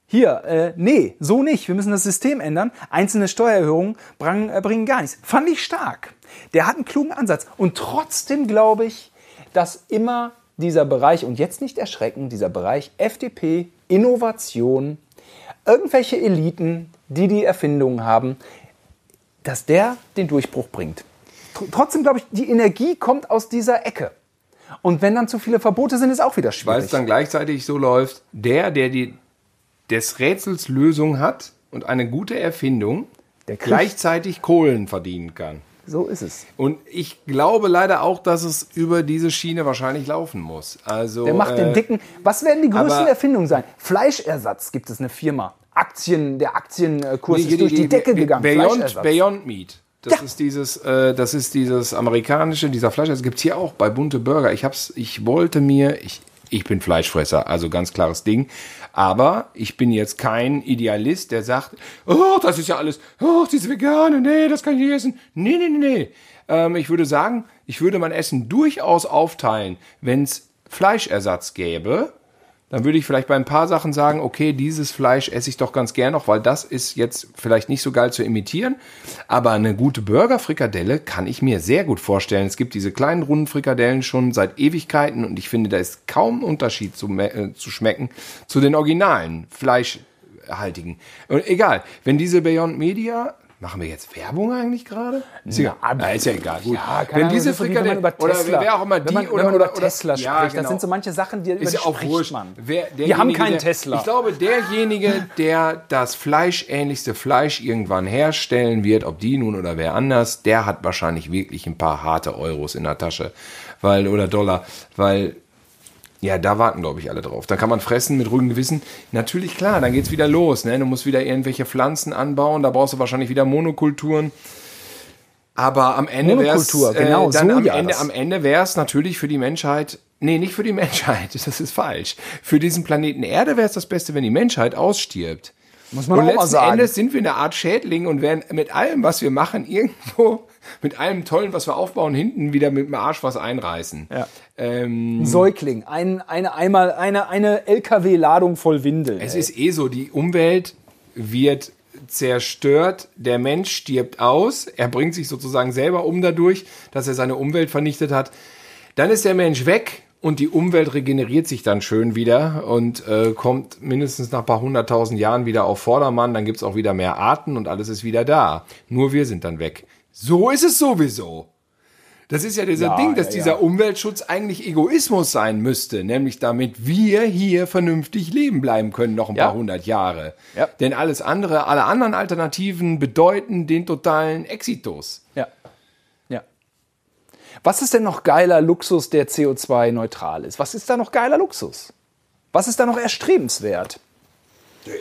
S1: hier, äh, nee, so nicht. Wir müssen das System ändern. Einzelne Steuererhöhungen brang, äh, bringen gar nichts. Fand ich stark. Der hat einen klugen Ansatz. Und trotzdem glaube ich, dass immer dieser Bereich, und jetzt nicht erschrecken, dieser Bereich FDP, Innovation, irgendwelche Eliten, die die Erfindungen haben, dass der den Durchbruch bringt. Tr- Trotzdem glaube ich, die Energie kommt aus dieser Ecke. Und wenn dann zu viele Verbote sind, ist auch wieder
S2: Weil es
S1: schwierig.
S2: dann gleichzeitig so läuft, der, der die, des Rätsels Lösung hat und eine gute Erfindung,
S1: Der
S2: gleichzeitig Kohlen verdienen kann.
S1: So ist es.
S2: Und ich glaube leider auch, dass es über diese Schiene wahrscheinlich laufen muss. Also,
S1: Der macht den
S2: äh,
S1: dicken. Was werden die größten Erfindungen sein? Fleischersatz gibt es eine Firma. Aktien, der Aktienkurs
S2: Nee,
S1: ist durch die, Decke gegangen.
S2: Beyond,
S1: Fleischersatz.
S2: Beyond Meat. Das
S1: Ja.
S2: ist dieses, äh, das ist dieses amerikanische, dieser Fleisch. Das gibt's hier auch bei bunte Burger. Ich hab's, ich wollte mir, ich, ich bin Fleischfresser, also ganz klares Ding. Aber ich bin jetzt kein Idealist, der sagt, oh, das ist ja alles, oh, diese Vegane, nee, das kann ich nicht essen. Nee, nee, nee, nee. Ähm, ich würde sagen, ich würde mein Essen durchaus aufteilen, wenn's Fleischersatz gäbe dann würde ich vielleicht bei ein paar Sachen sagen, okay, dieses Fleisch esse ich doch ganz gern noch, weil das ist jetzt vielleicht nicht so geil zu imitieren. Aber eine gute Burger-Frikadelle kann ich mir sehr gut vorstellen. Es gibt diese kleinen runden Frikadellen schon seit Ewigkeiten und ich finde, da ist kaum Unterschied zu, äh, zu schmecken zu den originalen Fleischhaltigen. Und egal, wenn diese Beyond Media Machen wir jetzt Werbung eigentlich gerade? Ist, Ja, ist ja egal. Gut.
S1: Ja,
S2: wenn
S1: Ahnung,
S2: diese
S1: das man
S2: Frikadelle
S1: über
S2: oder
S1: Tesla,
S2: wer auch immer die
S1: wenn man,
S2: oder,
S1: wenn man
S2: oder,
S1: über Tesla
S2: oder,
S1: spricht,
S2: ja,
S1: das
S2: genau.
S1: sind so manche Sachen, die über
S2: Ist
S1: die
S2: auch wurscht.
S1: man.
S2: Wer,
S1: Wir haben keinen
S2: der,
S1: Tesla.
S2: Ich glaube, derjenige, der das fleischähnlichste Fleisch irgendwann herstellen wird, ob die nun oder wer anders, der hat wahrscheinlich wirklich ein paar harte Euros in der Tasche. Weil, oder Dollar. Weil, ja, da warten, glaube ich, alle drauf. Da kann man fressen mit ruhigem Gewissen. Natürlich, klar, dann geht's wieder los. Ne? Du musst wieder irgendwelche Pflanzen anbauen. Da brauchst du wahrscheinlich wieder Monokulturen. Aber am Ende
S1: Monokultur, genau,
S2: äh, dann am
S1: Soja,
S2: Ende,
S1: das.
S2: am Ende wäre es natürlich für die Menschheit, nee, nicht für die Menschheit, das ist falsch. Für diesen Planeten Erde wäre es das Beste, wenn die Menschheit ausstirbt.
S1: Muss man
S2: und
S1: auch mal
S2: letzten
S1: sagen.
S2: Endes sind wir eine Art Schädling und werden mit allem, was wir machen, irgendwo, mit allem Tollen, was wir aufbauen, hinten wieder mit dem Arsch was einreißen.
S1: Ja.
S2: Ähm,
S1: Ein Säugling, ein, eine, einmal, eine, eine LKW-Ladung voll Windeln.
S2: Es
S1: ey.
S2: ist eh so, die Umwelt wird zerstört, der Mensch stirbt aus, er bringt sich sozusagen selber um dadurch, dass er seine Umwelt vernichtet hat. Dann ist der Mensch weg und die Umwelt regeneriert sich dann schön wieder und äh, kommt mindestens nach ein paar hunderttausend Jahren wieder auf Vordermann, dann gibt's auch wieder mehr Arten und alles ist wieder da. Nur wir sind dann weg. So ist es sowieso. Das ist ja dieser
S1: Ja,
S2: Ding, dass
S1: ja,
S2: dieser
S1: ja.
S2: Umweltschutz eigentlich Egoismus sein müsste, nämlich damit wir hier vernünftig leben bleiben können, noch ein paar hundert Jahre.
S1: Ja.
S2: Denn alles andere, alle anderen Alternativen bedeuten den totalen Exitus.
S1: Ja. Ja. Was ist denn noch geiler Luxus, der CO2-neutral ist? Was ist da noch geiler Luxus? Was ist da noch erstrebenswert?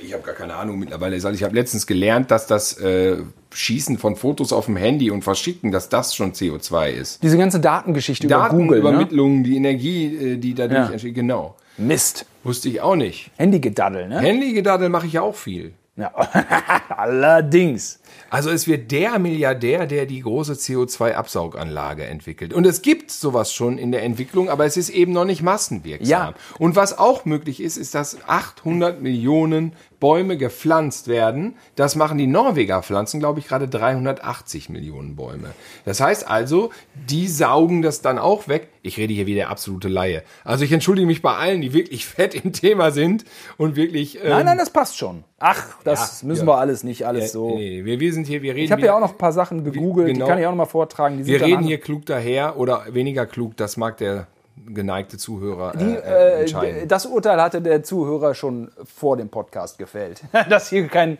S2: Ich habe gar keine Ahnung mittlerweile. Ich habe letztens gelernt, dass das äh, Schießen von Fotos auf dem Handy und Verschicken, dass das schon CO2 ist.
S1: Diese ganze Datengeschichte über Google. Ne?
S2: Datenübermittlung, die Energie, äh, die dadurch
S1: Ja.
S2: entsteht. Genau.
S1: Mist.
S2: Wusste ich auch nicht.
S1: Handygedaddel, ne?
S2: Handygedaddel mache ich ja auch viel.
S1: Ja. Allerdings.
S2: Also es wird der Milliardär, der die große CO2-Absauganlage entwickelt. Und es gibt sowas schon in der Entwicklung, aber es ist eben noch nicht massenwirksam.
S1: Ja.
S2: Und was auch möglich ist, ist, dass 800 Millionen Bäume gepflanzt werden. Das machen die Norweger, pflanzen, glaube ich, gerade 380 Millionen Bäume. Das heißt also, die saugen das dann auch weg. Ich rede hier wie der absolute Laie. Also ich entschuldige mich bei allen, die wirklich fett im Thema sind und wirklich... Ähm,
S1: Nein, nein, das passt schon. Ach, das
S2: Ja,
S1: müssen
S2: ja.
S1: wir alles nicht, alles so.
S2: Nee, wir, wir sind hier, wir reden
S1: Ich habe ja auch noch ein paar Sachen gegoogelt,
S2: genau.
S1: die kann ich auch noch mal vortragen. Die
S2: Wir reden
S1: an-
S2: hier klug daher oder weniger klug, das mag der geneigte Zuhörer
S1: Die,
S2: äh, äh,
S1: äh,
S2: entscheiden.
S1: das Urteil hatte der Zuhörer schon vor dem Podcast gefällt. Dass hier kein,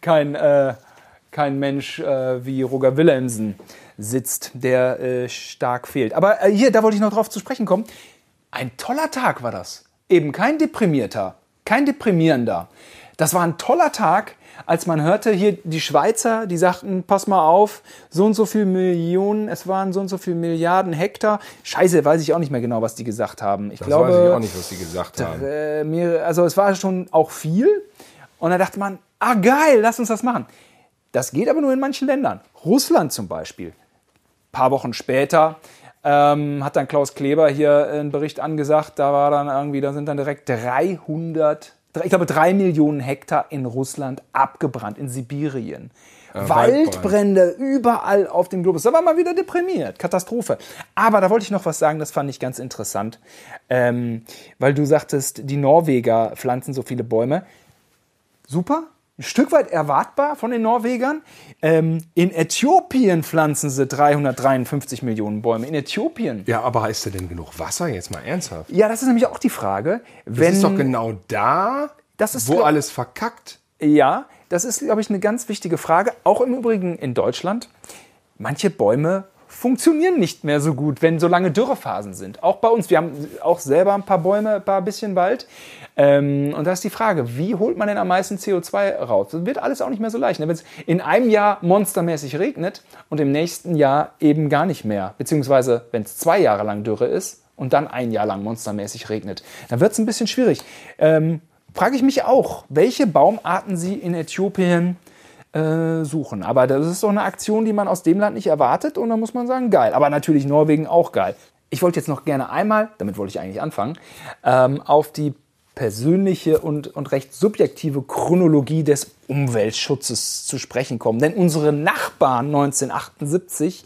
S1: kein, äh, kein Mensch äh, wie Roger Willemsen sitzt, der äh, stark fehlt. Aber hier, da wollte ich noch drauf zu sprechen kommen. Ein toller Tag war das. Eben kein deprimierter, kein deprimierender. Das war ein toller Tag, als man hörte, hier die Schweizer, die sagten, pass mal auf, so und so viel Millionen, es waren so und so viel Milliarden Hektar. Scheiße, weiß ich auch nicht mehr genau, was die gesagt haben. Ich
S2: das
S1: glaube,
S2: weiß ich auch nicht, was die gesagt haben.
S1: äh, mir, also es war schon auch viel. Und da dachte man, ah geil, lass uns das machen. Das geht aber nur in manchen Ländern. Russland zum Beispiel. Ein paar Wochen später ähm, hat dann Klaus Kleber hier einen Bericht angesagt, da war dann irgendwie, da sind dann direkt 300, ich glaube drei Millionen Hektar in Russland abgebrannt, in Sibirien. Waldbrände überall auf dem Globus. Da war mal wieder deprimiert. Katastrophe. Aber da wollte ich noch was sagen, das fand ich ganz interessant. Ähm, weil du sagtest, die Norweger pflanzen so viele Bäume. Super. Ein Stück weit erwartbar von den Norwegern. Ähm, in Äthiopien pflanzen sie 353 Millionen Bäume. In Äthiopien.
S2: Ja, aber heißt da denn genug Wasser? Jetzt mal ernsthaft.
S1: Ja, das ist nämlich auch die Frage.
S2: Das
S1: Wenn,
S2: ist doch genau da,
S1: Das ist
S2: wo alles verkackt.
S1: Ja, das ist, glaube ich, eine ganz wichtige Frage. Auch im Übrigen in Deutschland. Manche Bäume funktionieren nicht mehr so gut, wenn so lange Dürrephasen sind. Auch bei uns. Wir haben auch selber ein paar Bäume, ein paar bisschen Wald. Ähm, und da ist die Frage, wie holt man denn am meisten CO2 raus? Das wird alles auch nicht mehr so leicht. ne? Wenn es in einem Jahr monstermäßig regnet und im nächsten Jahr eben gar nicht mehr, beziehungsweise wenn es zwei Jahre lang Dürre ist und dann ein Jahr lang monstermäßig regnet, dann wird es ein bisschen schwierig. Ähm, frage ich mich auch, welche Baumarten Sie in Äthiopien äh, suchen. Aber das ist doch eine Aktion, die man aus dem Land nicht erwartet und da muss man sagen, geil. Aber natürlich Norwegen auch geil. Ich wollte jetzt noch gerne einmal, damit wollte ich eigentlich anfangen, ähm, auf die persönliche und, und recht subjektive Chronologie des Umweltschutzes zu sprechen kommen. Denn unsere Nachbarn 1978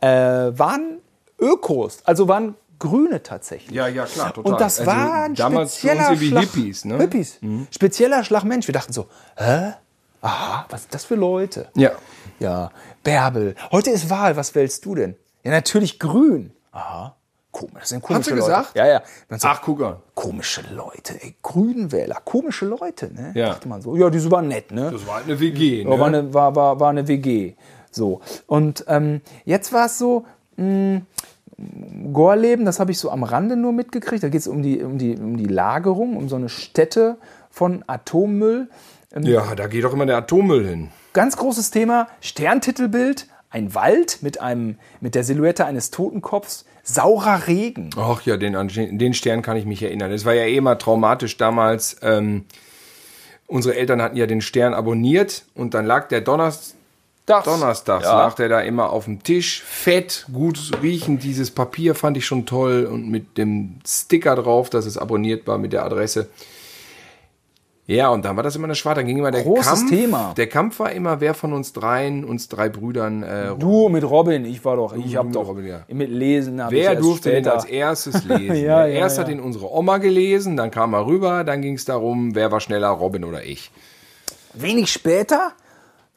S1: äh, waren Ökos, also waren Grüne tatsächlich.
S2: Ja, ja, klar, total.
S1: Und das
S2: Also
S1: war ein
S2: damals für
S1: spezieller
S2: wie
S1: Schlag,
S2: Hippies, ne?
S1: Hippies. Spezieller Schlag Mensch. Wir dachten so, hä? Aha, was sind das für Leute?
S2: Ja.
S1: Ja, Bärbel. Heute ist Wahl. Was wählst du denn? Ja, natürlich grün. Aha. Komisch, das sind komische
S2: sie
S1: Leute.
S2: gesagt?
S1: Ja, ja. So,
S2: Ach, guck an.
S1: komische Leute, ey. Grünwähler, komische Leute, ne?
S2: Ja.
S1: Dachte man so. Ja, die waren nett, ne?
S2: Das war halt eine WG,
S1: Ja, war,
S2: ne?
S1: eine, war, war, war eine WG. So. Und ähm, jetzt war es so, mh, Gorleben, das habe ich so am Rande nur mitgekriegt. Da geht es um die, um, die, um die Lagerung, um so eine Stätte von Atommüll.
S2: Ja, da geht doch immer der Atommüll hin.
S1: Ganz großes Thema, Sterntitelbild, ein Wald mit, einem, mit der Silhouette eines Totenkopfs, saurer Regen.
S2: Ach ja, den, den Stern kann ich mich erinnern. Es war ja eh immer traumatisch damals. Ähm, unsere Eltern hatten ja den Stern abonniert und dann lag der Donnerstag.
S1: Das-
S2: Donnerstags
S1: Ja.
S2: lag der da immer auf dem Tisch. Fett, gut riechend. Dieses Papier fand ich schon toll und mit dem Sticker drauf, dass es abonniert war mit der Adresse. Ja, und dann war das immer eine Schwarte. Dann ging immer der
S1: Großes
S2: Kampf.
S1: Thema.
S2: Der Kampf war immer, wer von uns dreien, uns drei Brüdern, äh,
S1: Du mit Robin, ich war doch, ich habe
S2: mit
S1: doch
S2: Robin, ja.
S1: mit Lesen. hab ich
S2: Wer
S1: erst
S2: durfte denn
S1: später-
S2: als erstes lesen?
S1: Ja, ja,
S2: Erst
S1: ja.
S2: hat ihn unsere Oma gelesen, dann kam er rüber, dann ging es darum, wer war schneller, Robin oder ich.
S1: Wenig später,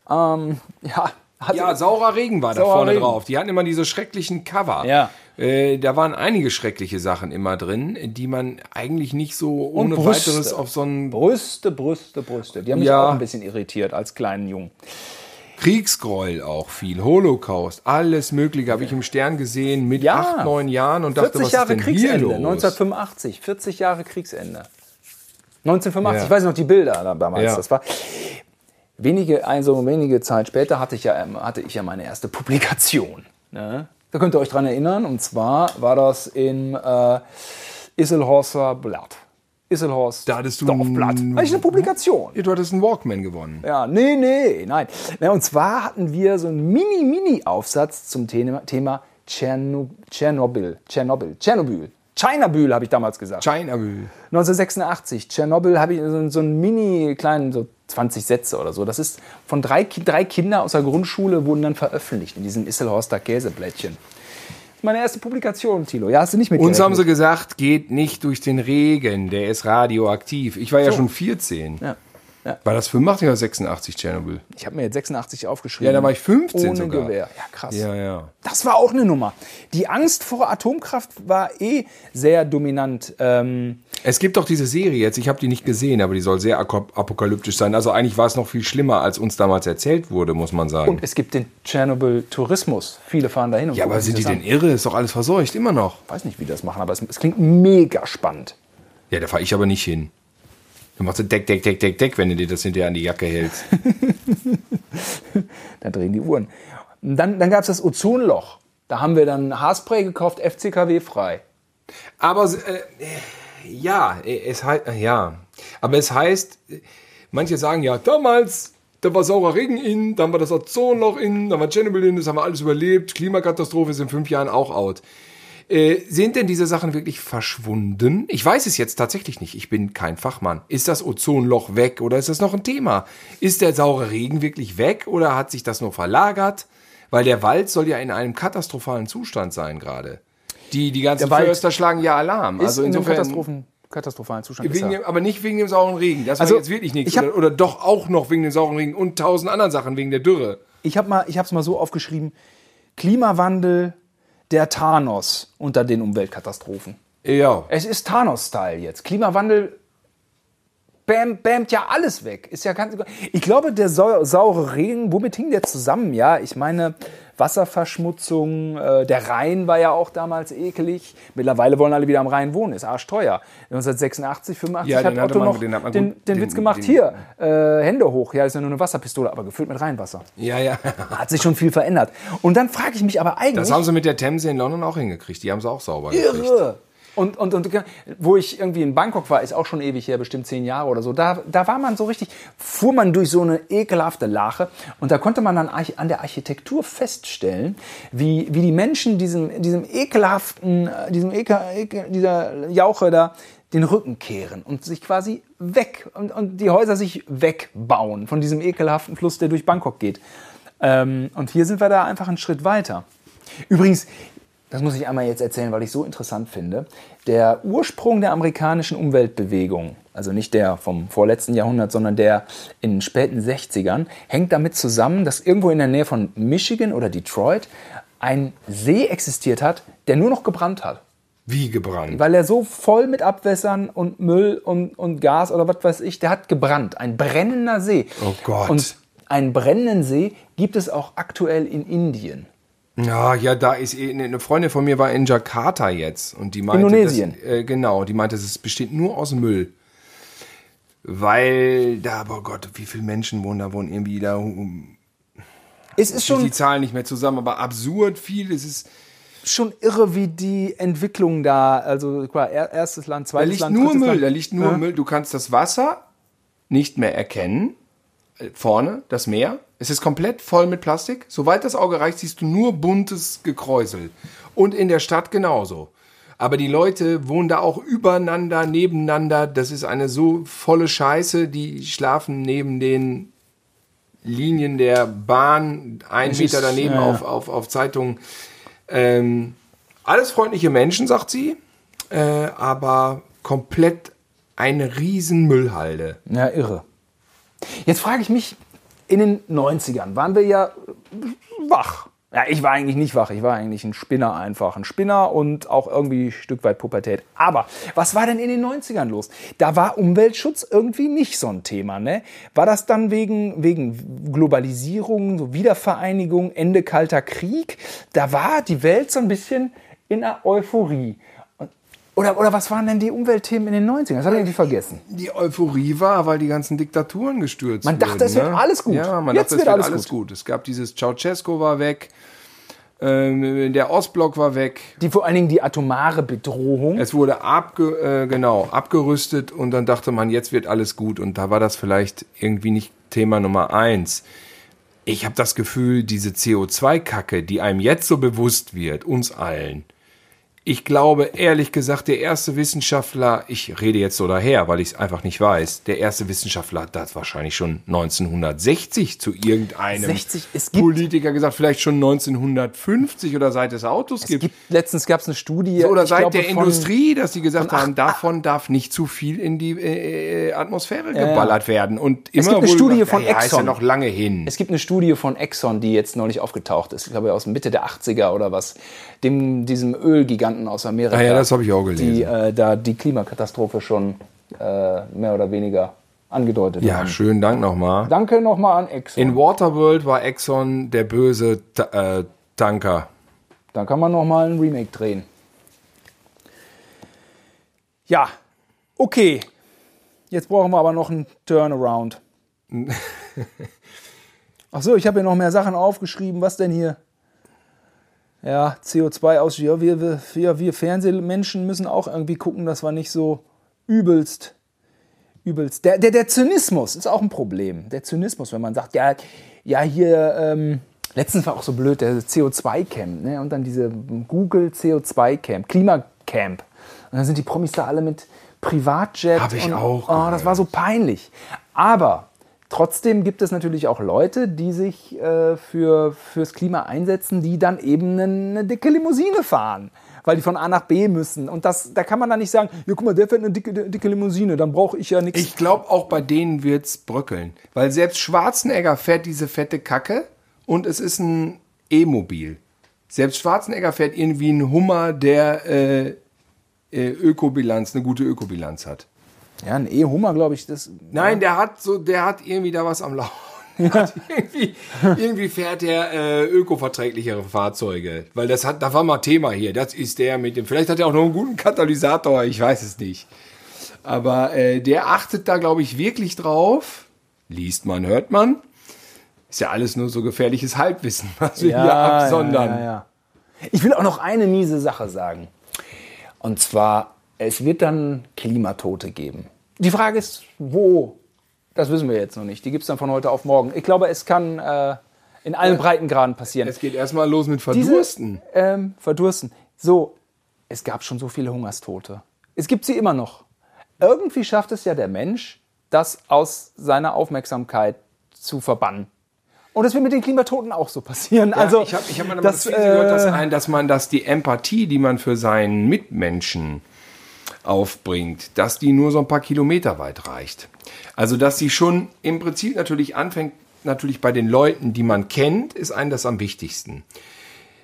S1: ähm, ja,
S2: Ja, saurer Regen war da
S1: Saurer
S2: vorne
S1: Regen.
S2: drauf. Die hatten immer diese schrecklichen Cover.
S1: Ja.
S2: Äh, da waren einige schreckliche Sachen immer drin, die man eigentlich nicht so ohne
S1: Brüste.
S2: weiteres auf so einen.
S1: Brüste, Brüste, Brüste. Die haben mich
S2: Ja.
S1: auch ein bisschen irritiert als kleinen Jungen.
S2: Kriegsgräuel auch viel, Holocaust, alles Mögliche habe ich im Stern gesehen mit
S1: Ja.
S2: acht, neun Jahren und dachte,
S1: 40
S2: was
S1: Jahre
S2: ist denn hier
S1: Kriegsende,
S2: los?
S1: 1985, 40 Jahre Kriegsende. 1985,
S2: Ja.
S1: ich weiß noch die Bilder da damals,
S2: Ja.
S1: das war wenige, also wenige Zeit später hatte ich ja, hatte ich ja meine erste Publikation. Ne? Da könnt ihr euch dran erinnern, und zwar war das im äh, Isselhorster Blatt. Isselhorst
S2: Da hattest du
S1: Dorfblatt.
S2: ein-
S1: Hatte ich eine Publikation.
S2: Du hattest einen Walkman gewonnen.
S1: Ja, nee, nee, nein. Na, und zwar hatten wir so einen Mini-Mini-Aufsatz zum Thema, Thema Tscherno- Tschernobyl. Tschernobyl. Tschernobyl. Tschernobyl habe ich damals gesagt.
S2: Chinabyl.
S1: 1986. Tschernobyl habe ich so, so einen mini kleinen, so 20 Sätze oder so. Das ist von drei, drei Kinder aus der Grundschule wurden dann veröffentlicht in diesem Isselhorster Käseblättchen. Meine erste Publikation, Thilo. Ja, hast du nicht mit
S2: Uns haben sie gesagt, geht nicht durch den Regen, der ist radioaktiv. Ich war ja schon 14.
S1: Ja. Ja.
S2: War das 85 oder 86 Tschernobyl?
S1: Ich habe mir jetzt 86 aufgeschrieben.
S2: Ja, da war ich 15
S1: Ohne
S2: sogar.
S1: Gewehr. Ja, krass.
S2: Ja, ja.
S1: Das war auch eine Nummer. Die Angst vor Atomkraft war eh sehr dominant. Ähm,
S2: Es gibt doch diese Serie jetzt, ich habe die nicht gesehen, aber die soll sehr apokalyptisch sein. Also eigentlich war es noch viel schlimmer, als uns damals erzählt wurde, muss man sagen.
S1: und es gibt den Tschernobyl-Tourismus. Viele fahren dahin. Und
S2: ja, aber sind die denn irre? Ist doch alles verseucht, immer noch.
S1: Ich weiß nicht, wie die das machen, aber es, es klingt mega spannend.
S2: Ja, da fahre ich aber nicht hin. Du machst so Deck, Deck, Deck, Deck, Deck, wenn du dir das hinterher an die Jacke hältst.
S1: Da drehen die Uhren. Dann dann gab es das Ozonloch. Da haben wir dann Haarspray gekauft, FCKW frei.
S2: Aber äh, ja, es heißt, ja, aber es heißt, manche sagen ja, damals, da war saurer Regen in, dann war das Ozonloch in, dann war Tschernobyl in, das haben wir alles überlebt, Klimakatastrophe ist in fünf Jahren auch out. Äh, sind denn diese Sachen wirklich verschwunden? Ich weiß es jetzt tatsächlich nicht. Ich bin kein Fachmann. Ist das Ozonloch weg oder ist das noch ein Thema? Ist der saure Regen wirklich weg oder hat sich das nur verlagert? Weil der Wald soll ja in einem katastrophalen Zustand sein gerade. Die, die ganzen Förster schlagen ja Alarm.
S1: Ist
S2: also
S1: in einem
S2: insofern,
S1: Katastrophen, katastrophalen Zustand.
S2: wegen dem, aber nicht wegen dem sauren Regen. Das
S1: Also,
S2: war jetzt wirklich nichts.
S1: hab-
S2: Oder, oder doch auch noch wegen dem sauren Regen und tausend anderen Sachen wegen der Dürre.
S1: Ich habe mal, ich habe es mal so aufgeschrieben: Klimawandel, der Thanos unter den Umweltkatastrophen.
S2: Ja.
S1: Es ist Thanos-Style jetzt. Klimawandel bam, bämt ja alles weg. Ist ja ganz. Ich glaube, der sau saure Regen, womit hing der zusammen? Ja, ich meine, Wasserverschmutzung, äh, der Rhein war ja auch damals ekelig. Mittlerweile wollen alle wieder am Rhein wohnen, ist arschteuer. 1986, 85
S2: Ja,
S1: hat Otto
S2: man-
S1: noch
S2: den man
S1: den,
S2: gut-
S1: den,
S2: den-
S1: Witz gemacht. Hier, äh, Hände hoch. Ja, ist ja nur eine Wasserpistole, aber gefüllt mit Rheinwasser.
S2: Ja, ja.
S1: Hat sich schon viel verändert. Und dann frage ich mich aber eigentlich.
S2: Das haben sie mit der Themse in London auch hingekriegt. Die haben sie auch sauber gekriegt.
S1: Irre. Und, und, und wo ich irgendwie in Bangkok war, ist auch schon ewig her, bestimmt zehn Jahre oder so. Da, da war man so richtig, fuhr man durch so eine ekelhafte Lache und da konnte man dann an der Architektur feststellen, wie, wie die Menschen diesem, diesem ekelhaften, diesem ekel, ekel, dieser Jauche da den Rücken kehren und sich quasi weg und, und die Häuser sich wegbauen von diesem ekelhaften Fluss, der durch Bangkok geht. Ähm, und hier sind wir da einfach einen Schritt weiter. Übrigens, das muss ich einmal jetzt erzählen, weil ich so interessant finde. Der Ursprung der amerikanischen Umweltbewegung, also nicht der vom vorletzten Jahrhundert, sondern der in den späten 60ern, hängt damit zusammen, dass irgendwo in der Nähe von Michigan oder Detroit ein See existiert hat, der nur noch gebrannt hat.
S2: Wie gebrannt.
S1: Weil er so voll mit Abwässern und Müll und, und Gas oder was weiß ich, der hat gebrannt. Ein brennender See.
S2: Oh Gott.
S1: Und einen brennenden See gibt es auch aktuell in Indien.
S2: Ja, ja, da ist eh- eine Freundin von mir war in Jakarta jetzt und die meinte,
S1: Indonesien.
S2: Das, äh, genau, die meinte, es besteht nur aus Müll. Weil da, oh Gott, wie viele Menschen wohnen da, wohnen irgendwie da, um,
S1: Es ist
S2: die
S1: schon,
S2: Zahlen nicht mehr zusammen, aber absurd viel, es ist,
S1: schon irre, wie die Entwicklung da, also klar, er- erstes Land,
S2: da
S1: zweites
S2: liegt
S1: Land,
S2: nur Müll,
S1: Land.
S2: da liegt nur
S1: Ja.
S2: Müll, du kannst das Wasser nicht mehr erkennen, Äh, vorne, das Meer, es ist komplett voll mit Plastik, soweit das Auge reicht, siehst du nur buntes Gekräusel und in der Stadt genauso. Aber die Leute wohnen da auch übereinander, nebeneinander. Das ist eine so volle Scheiße. Die schlafen neben den Linien der Bahn, ein Meter daneben
S1: ja.
S2: auf, auf, auf Zeitungen. Ähm, alles freundliche Menschen, sagt sie, äh, aber komplett eine riesen Müllhalde.
S1: Ja, irre. Jetzt frage ich mich, in den 90ern waren wir ja wach. Ja, ich war eigentlich nicht wach. Ich war eigentlich ein Spinner einfach. Ein Spinner und auch irgendwie ein Stück weit Pubertät. Aber was war denn in den 90ern los? Da war Umweltschutz irgendwie nicht so ein Thema, ne? War das dann wegen, wegen Globalisierung, so Wiedervereinigung, Ende Kalter Krieg? Da war die Welt so ein bisschen in einer Euphorie. Oder, oder was waren denn die Umweltthemen in den 90ern? Das habe ich irgendwie vergessen.
S2: Die Euphorie war, weil die ganzen Diktaturen gestürzt
S1: Man dachte,
S2: wurden,
S1: es wird
S2: ne?
S1: alles gut.
S2: Ja, man
S1: Jetzt
S2: dachte, es
S1: wird alles
S2: alles gut. Es gab dieses Ceausescu war weg, ähm, der Ostblock war weg.
S1: Die vor allen Dingen die atomare Bedrohung.
S2: Es wurde abge, äh, genau, abgerüstet und dann dachte man, jetzt wird alles gut. Und da war das vielleicht irgendwie nicht Thema Nummer eins. Ich habe das Gefühl, diese CO2-Kacke, die einem jetzt so bewusst wird, uns allen, ich glaube, ehrlich gesagt, der erste Wissenschaftler, ich rede jetzt so daher, weil ich es einfach nicht weiß, der erste Wissenschaftler hat das wahrscheinlich schon 1960 zu irgendeinem
S1: 60, es gibt-
S2: Politiker gesagt, vielleicht schon 1950 oder seit es Autos
S1: Es
S2: gibt.
S1: gibt, letztens gab es eine Studie.
S2: Oder
S1: ich
S2: seit
S1: glaube,
S2: der
S1: von-
S2: Industrie, dass sie gesagt haben, davon darf nicht zu viel in die äh, Atmosphäre geballert werden. Und immer
S1: Es gibt eine Studie
S2: gesagt,
S1: von
S2: ja, ja, ist ja
S1: Exxon.
S2: noch lange hin.
S1: Es gibt eine Studie von Exxon, die jetzt neulich aufgetaucht ist. Ich glaube, aus Mitte der 80er oder was. Dem, diesem Ölgiganten aus Amerika.
S2: Ah ja, das habe ich auch gelesen.
S1: Die äh, da die Klimakatastrophe schon äh, mehr oder weniger angedeutet
S2: ja,
S1: haben.
S2: schönen Dank nochmal.
S1: Danke nochmal an Exxon.
S2: In Waterworld war Exxon der böse Ta äh, Tanker.
S1: Da kann man nochmal ein Remake drehen. Ja, okay. Jetzt brauchen wir aber noch einen Turnaround. Ach so, ich habe hier noch mehr Sachen aufgeschrieben. Was denn hier? Ja, CO2 aus. Ja, wir, wir, wir, wir Fernsehmenschen müssen auch irgendwie gucken, dass wir nicht so übelst. Übelst. Der, der, der Zynismus ist auch ein Problem. Der Zynismus, wenn man sagt, ja, ja, hier, ähm, letztens war auch so blöd, der CO2-Camp, ne? Und dann diese Google CO2-Camp, Klimacamp. Und dann sind die Promis da alle mit Privatjet.
S2: Hab ich
S1: und,
S2: auch
S1: Oh, das war so peinlich. Aber trotzdem gibt es natürlich auch Leute, die sich äh, für, fürs Klima einsetzen, die dann eben eine, eine dicke Limousine fahren. Weil die von A nach B müssen. Und das, da kann man dann nicht sagen, ja, guck mal, der fährt eine dicke, dicke Limousine, dann brauche ich ja nichts.
S2: Ich glaube, auch bei denen wird's bröckeln. Weil selbst Schwarzenegger fährt diese fette Kacke und es ist ein E-Mobil. Selbst Schwarzenegger fährt irgendwie einen Hummer, der äh, äh, Ökobilanz, eine gute Ökobilanz hat.
S1: Ja, ein E-Hummer, glaube ich, das.
S2: Nein, der hat so, der hat irgendwie da was am Laufen. Hat irgendwie, irgendwie fährt er äh, ökoverträglichere Fahrzeuge. Weil das hat, da war mal Thema hier. Das ist der mit dem. Vielleicht hat er auch noch einen guten Katalysator, ich weiß es nicht. Aber äh, der achtet da, glaube ich, wirklich drauf. Liest man, hört man. Ist ja alles nur so gefährliches Halbwissen, was wir hier absondern.
S1: Ja, ja, ja. Ich will auch noch eine miese Sache sagen. Und zwar, es wird dann Klimatote geben. Die Frage ist, wo? Das wissen wir jetzt noch nicht. Die gibt es dann von heute auf morgen. Ich glaube, es kann äh, in allen Breitengraden passieren.
S2: Es geht erstmal los mit
S1: Diese-
S2: Verdursten.
S1: Ähm, verdursten. So, es gab schon so viele Hungerstote. Es gibt sie immer noch. Irgendwie schafft es ja der Mensch, das aus seiner Aufmerksamkeit zu verbannen. Und das wird mit den Klimatoten auch so passieren. also,
S2: ich habe ich hab mal
S1: das,
S2: das, gehört, dass,
S1: äh,
S2: ein, dass man, dass die Empathie, die man für seinen Mitmenschen aufbringt, dass die nur so ein paar Kilometer weit reicht. Also, dass sie schon im Prinzip natürlich anfängt, natürlich bei den Leuten, die man kennt, ist einem das am wichtigsten.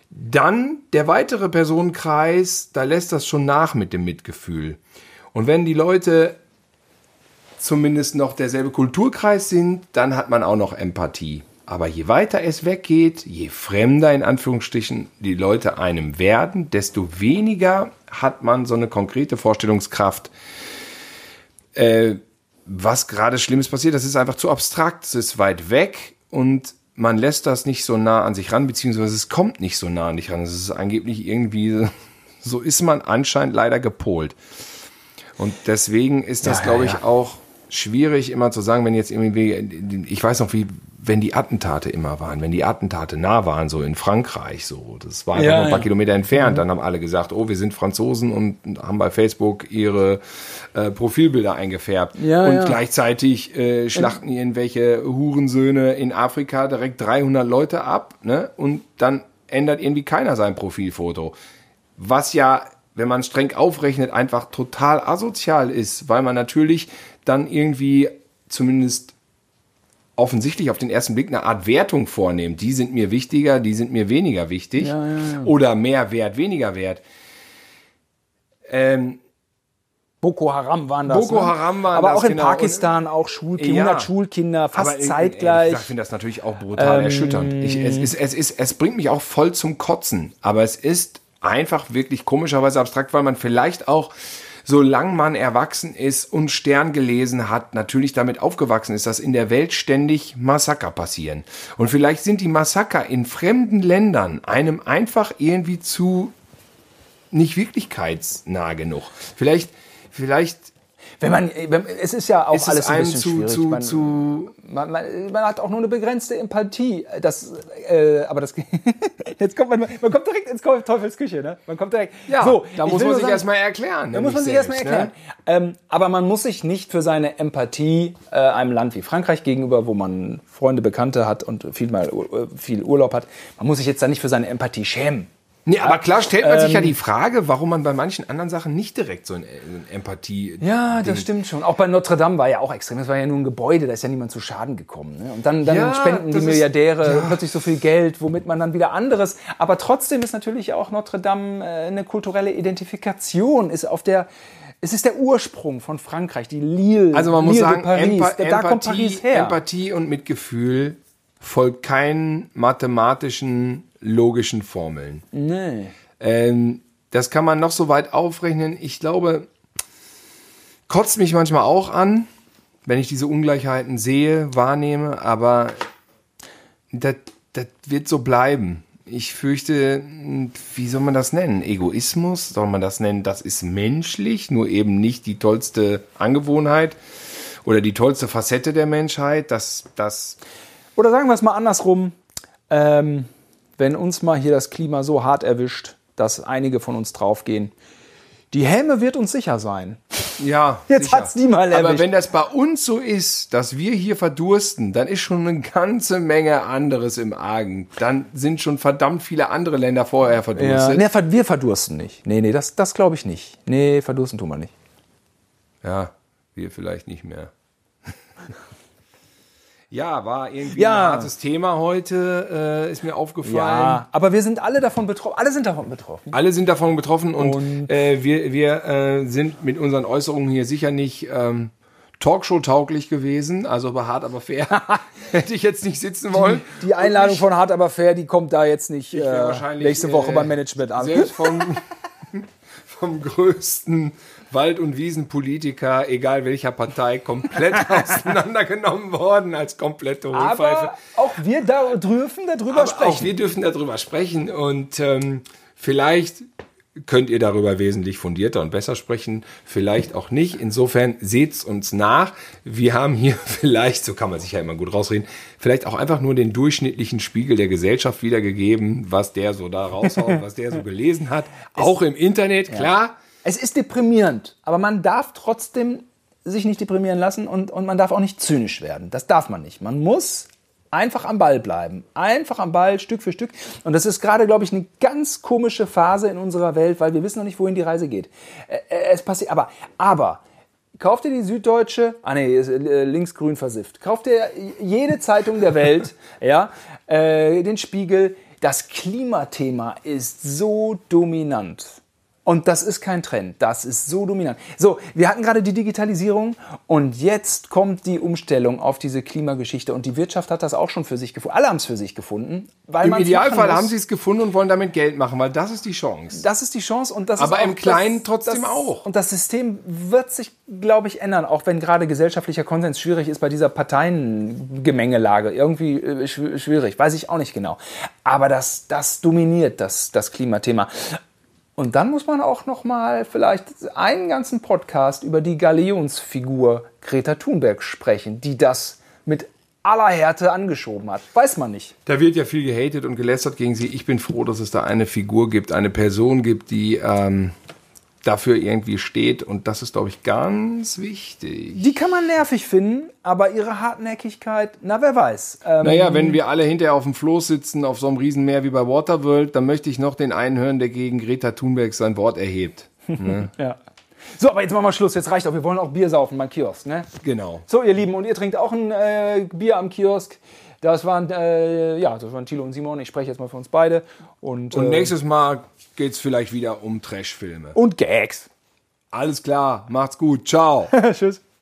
S2: Dann der weitere Personenkreis, da lässt das schon nach mit dem Mitgefühl. Und wenn die Leute zumindest noch derselbe Kulturkreis sind, dann hat man auch noch Empathie. Aber je weiter es weggeht, je fremder in Anführungsstrichen die Leute einem werden, desto weniger hat man so eine konkrete Vorstellungskraft, äh, was gerade Schlimmes passiert. Das ist einfach zu abstrakt, es ist weit weg und man lässt das nicht so nah an sich ran, beziehungsweise es kommt nicht so nah an dich ran. Es ist angeblich irgendwie, so ist man anscheinend leider gepolt. Und deswegen ist das,
S1: Ja,
S2: glaube
S1: ja,
S2: ich,
S1: ja.
S2: auch schwierig immer zu sagen, wenn jetzt irgendwie, ich weiß noch, wie, wenn die Attentate immer waren, wenn die Attentate nah waren, so in Frankreich, so, das war einfach
S1: Ja,
S2: nur ein paar
S1: ja.
S2: Kilometer entfernt, dann haben alle gesagt, oh, wir sind Franzosen und haben bei Facebook ihre äh, Profilbilder eingefärbt.
S1: Ja,
S2: und gleichzeitig äh, schlachten irgendwelche Hurensöhne in Afrika direkt 300 Leute ab, ne? Und dann ändert irgendwie keiner sein Profilfoto. Was ja, wenn man streng aufrechnet, einfach total asozial ist, weil man natürlich dann irgendwie zumindest offensichtlich auf den ersten Blick eine Art Wertung vornehmen. Die sind mir wichtiger, die sind mir weniger wichtig.
S1: Ja, ja, ja.
S2: Oder mehr wert, weniger wert. Ähm,
S1: Boko Haram waren das.
S2: Boko
S1: ne?
S2: Haram waren
S1: Aber
S2: das,
S1: auch in
S2: genau.
S1: Pakistan, auch Schulkinder,
S2: Ja.
S1: 100 Schulkinder, fast
S2: Aber in-
S1: zeitgleich.
S2: Ich finde das natürlich auch brutal
S1: Ähm,
S2: erschütternd. Ich, es, ist, es, ist, es bringt mich auch voll zum Kotzen. Aber es ist einfach wirklich komischerweise abstrakt, weil man vielleicht auch, solange man erwachsen ist und Stern gelesen hat, natürlich damit aufgewachsen ist, dass in der Welt ständig Massaker passieren. Und vielleicht sind die Massaker in fremden Ländern einem einfach irgendwie zu nicht wirklichkeitsnah genug. Vielleicht, vielleicht
S1: Wenn man, wenn, es ist ja auch
S2: ist
S1: alles
S2: es
S1: ein bisschen
S2: zu,
S1: schwierig.
S2: zu,
S1: man,
S2: zu
S1: man, man, man hat auch nur eine begrenzte Empathie. Das, äh, aber das, jetzt kommt man, man kommt direkt ins Teufels Küche, ne? Man kommt direkt.
S2: Ja,
S1: so,
S2: da muss man sich
S1: sagen,
S2: erstmal erklären.
S1: Da muss man sich erstmal
S2: selbst,
S1: erklären.
S2: ne?
S1: Ähm, aber man muss sich nicht für seine Empathie äh, einem Land wie Frankreich gegenüber, wo man Freunde, Bekannte hat und viel, mal, äh, viel Urlaub hat, man muss sich jetzt da nicht für seine Empathie schämen.
S2: Nee, aber klar stellt man sich ja
S1: Ähm,
S2: die Frage, warum man bei manchen anderen Sachen nicht direkt so eine eine Empathie.
S1: Ja, das stimmt schon. Auch bei Notre Dame war ja auch extrem. Das war ja nur ein Gebäude, da ist ja niemand zu Schaden gekommen. Ne? Und dann, dann
S2: Ja,
S1: spenden die
S2: das ist-
S1: Milliardäre plötzlich so viel Geld, womit man dann wieder anderes. Aber trotzdem ist natürlich auch Notre Dame äh, eine kulturelle Identifikation. Ist auf der, es ist der Ursprung von Frankreich, die Lille.
S2: Also man muss
S1: Lille
S2: sagen,
S1: Paris.
S2: Empa
S1: da, da kommt
S2: Empathie,
S1: Paris her.
S2: Empathie und Mitgefühl folgt keinen mathematischen, logischen Formeln.
S1: Nee.
S2: Ähm, das kann man noch so weit aufrechnen. Ich glaube, kotzt mich manchmal auch an, wenn ich diese Ungleichheiten sehe, wahrnehme, aber das, das wird so bleiben. Ich fürchte, wie soll man das nennen? Egoismus? Soll man das nennen? Das ist menschlich, nur eben nicht die tollste Angewohnheit oder die tollste Facette der Menschheit. Das, das,
S1: Oder sagen wir es mal andersrum. Ähm, wenn uns mal hier das Klima so hart erwischt, dass einige von uns draufgehen, die Helme wird uns sicher sein.
S2: Ja,
S1: Jetzt
S2: sicher.
S1: hat's die mal
S2: Aber
S1: erwischt.
S2: wenn das bei uns so ist, dass wir hier verdursten, dann ist schon eine ganze Menge anderes im Argen. Dann sind schon verdammt viele andere Länder vorher
S1: Ja,
S2: verdurstet.
S1: nee, ver- wir verdursten nicht. Nee, nee, das, das glaube ich nicht. Nee, verdursten tun wir nicht.
S2: Ja, wir vielleicht nicht mehr. Ja, war irgendwie
S1: Ja.
S2: ein hartes Thema heute, äh, ist mir aufgefallen.
S1: Ja, aber wir sind alle davon betroffen. Alle sind davon betroffen.
S2: Alle sind davon betroffen und,
S1: Und-
S2: äh, wir, wir äh, sind mit unseren Äußerungen hier sicher nicht ähm, Talkshow-tauglich gewesen. Also bei hart aber fair hätte ich jetzt nicht sitzen wollen.
S1: Die Einladung von Hart aber fair, die kommt da jetzt nicht äh, nächste Woche
S2: äh,
S1: beim Management an.
S2: Selbst vom, vom größten Wald- und Wiesenpolitiker, egal welcher Partei, komplett auseinandergenommen worden als komplette Hohlpfeife.
S1: Aber auch wir da dürfen darüber
S2: Aber
S1: sprechen.
S2: auch wir dürfen darüber sprechen und ähm, vielleicht könnt ihr darüber wesentlich fundierter und besser sprechen, vielleicht auch nicht. Insofern seht's uns nach. Wir haben hier vielleicht, so kann man sich ja immer gut rausreden, vielleicht auch einfach nur den durchschnittlichen Spiegel der Gesellschaft wiedergegeben, was der so da raushaut, was der so gelesen hat. Auch im Internet, klar.
S1: Es ist deprimierend, aber man darf trotzdem sich nicht deprimieren lassen und, und man darf auch nicht zynisch werden. Das darf man nicht. Man muss einfach am Ball bleiben. Einfach am Ball, Stück für Stück. Und das ist gerade, glaube ich, eine ganz komische Phase in unserer Welt, weil wir wissen noch nicht, wohin die Reise geht. Es passiert, aber, aber, Kauft ihr die Süddeutsche, ah nee, äh, linksgrün versifft. Kauft ihr jede Zeitung der Welt, ja, äh, den Spiegel. Das Klimathema ist so dominant. Und das ist kein Trend, das ist so dominant. So, wir hatten gerade die Digitalisierung und jetzt kommt die Umstellung auf diese Klimageschichte und die Wirtschaft hat das auch schon für sich gefunden. Alle haben es für sich gefunden. Weil
S2: Im Idealfall haben sie es gefunden und wollen damit Geld machen, weil das ist die Chance.
S1: Das ist die Chance und das
S2: Aber
S1: ist auch
S2: im Kleinen
S1: das,
S2: trotzdem
S1: das,
S2: auch.
S1: Und das System wird sich, glaube ich, ändern, auch wenn gerade gesellschaftlicher Konsens schwierig ist bei dieser Parteiengemengelage. Irgendwie äh, schw- schwierig, weiß ich auch nicht genau. Aber das, das dominiert das, das Klimathema. Und dann muss man auch noch mal vielleicht einen ganzen Podcast über die Galionsfigur Greta Thunberg sprechen, die das mit aller Härte angeschoben hat. Weiß man nicht.
S2: Da wird ja viel gehatet und gelästert gegen sie. Ich bin froh, dass es da eine Figur gibt, eine Person gibt, die ähm, dafür irgendwie steht. Und das ist, glaube ich, ganz wichtig.
S1: Die kann man nervig finden, aber ihre Hartnäckigkeit, na wer weiß. Ähm
S2: naja, wenn wir alle hinterher auf dem Floß sitzen, auf so einem Riesenmeer wie bei Waterworld, dann möchte ich noch den einen hören, der gegen Greta Thunberg sein Wort erhebt. Ne?
S1: ja. So, aber jetzt machen wir Schluss. Jetzt reicht auch. Wir wollen auch Bier saufen beim Kiosk, ne?
S2: Genau.
S1: So, ihr Lieben, und ihr trinkt auch ein äh, Bier am Kiosk. Das waren, äh, ja, das waren Thilo und Simon. Ich spreche jetzt mal für uns beide. Und,
S2: und
S1: äh,
S2: nächstes Mal geht es vielleicht wieder um Trashfilme.
S1: Und Gags.
S2: Alles klar, macht's gut, ciao.
S1: Tschüss.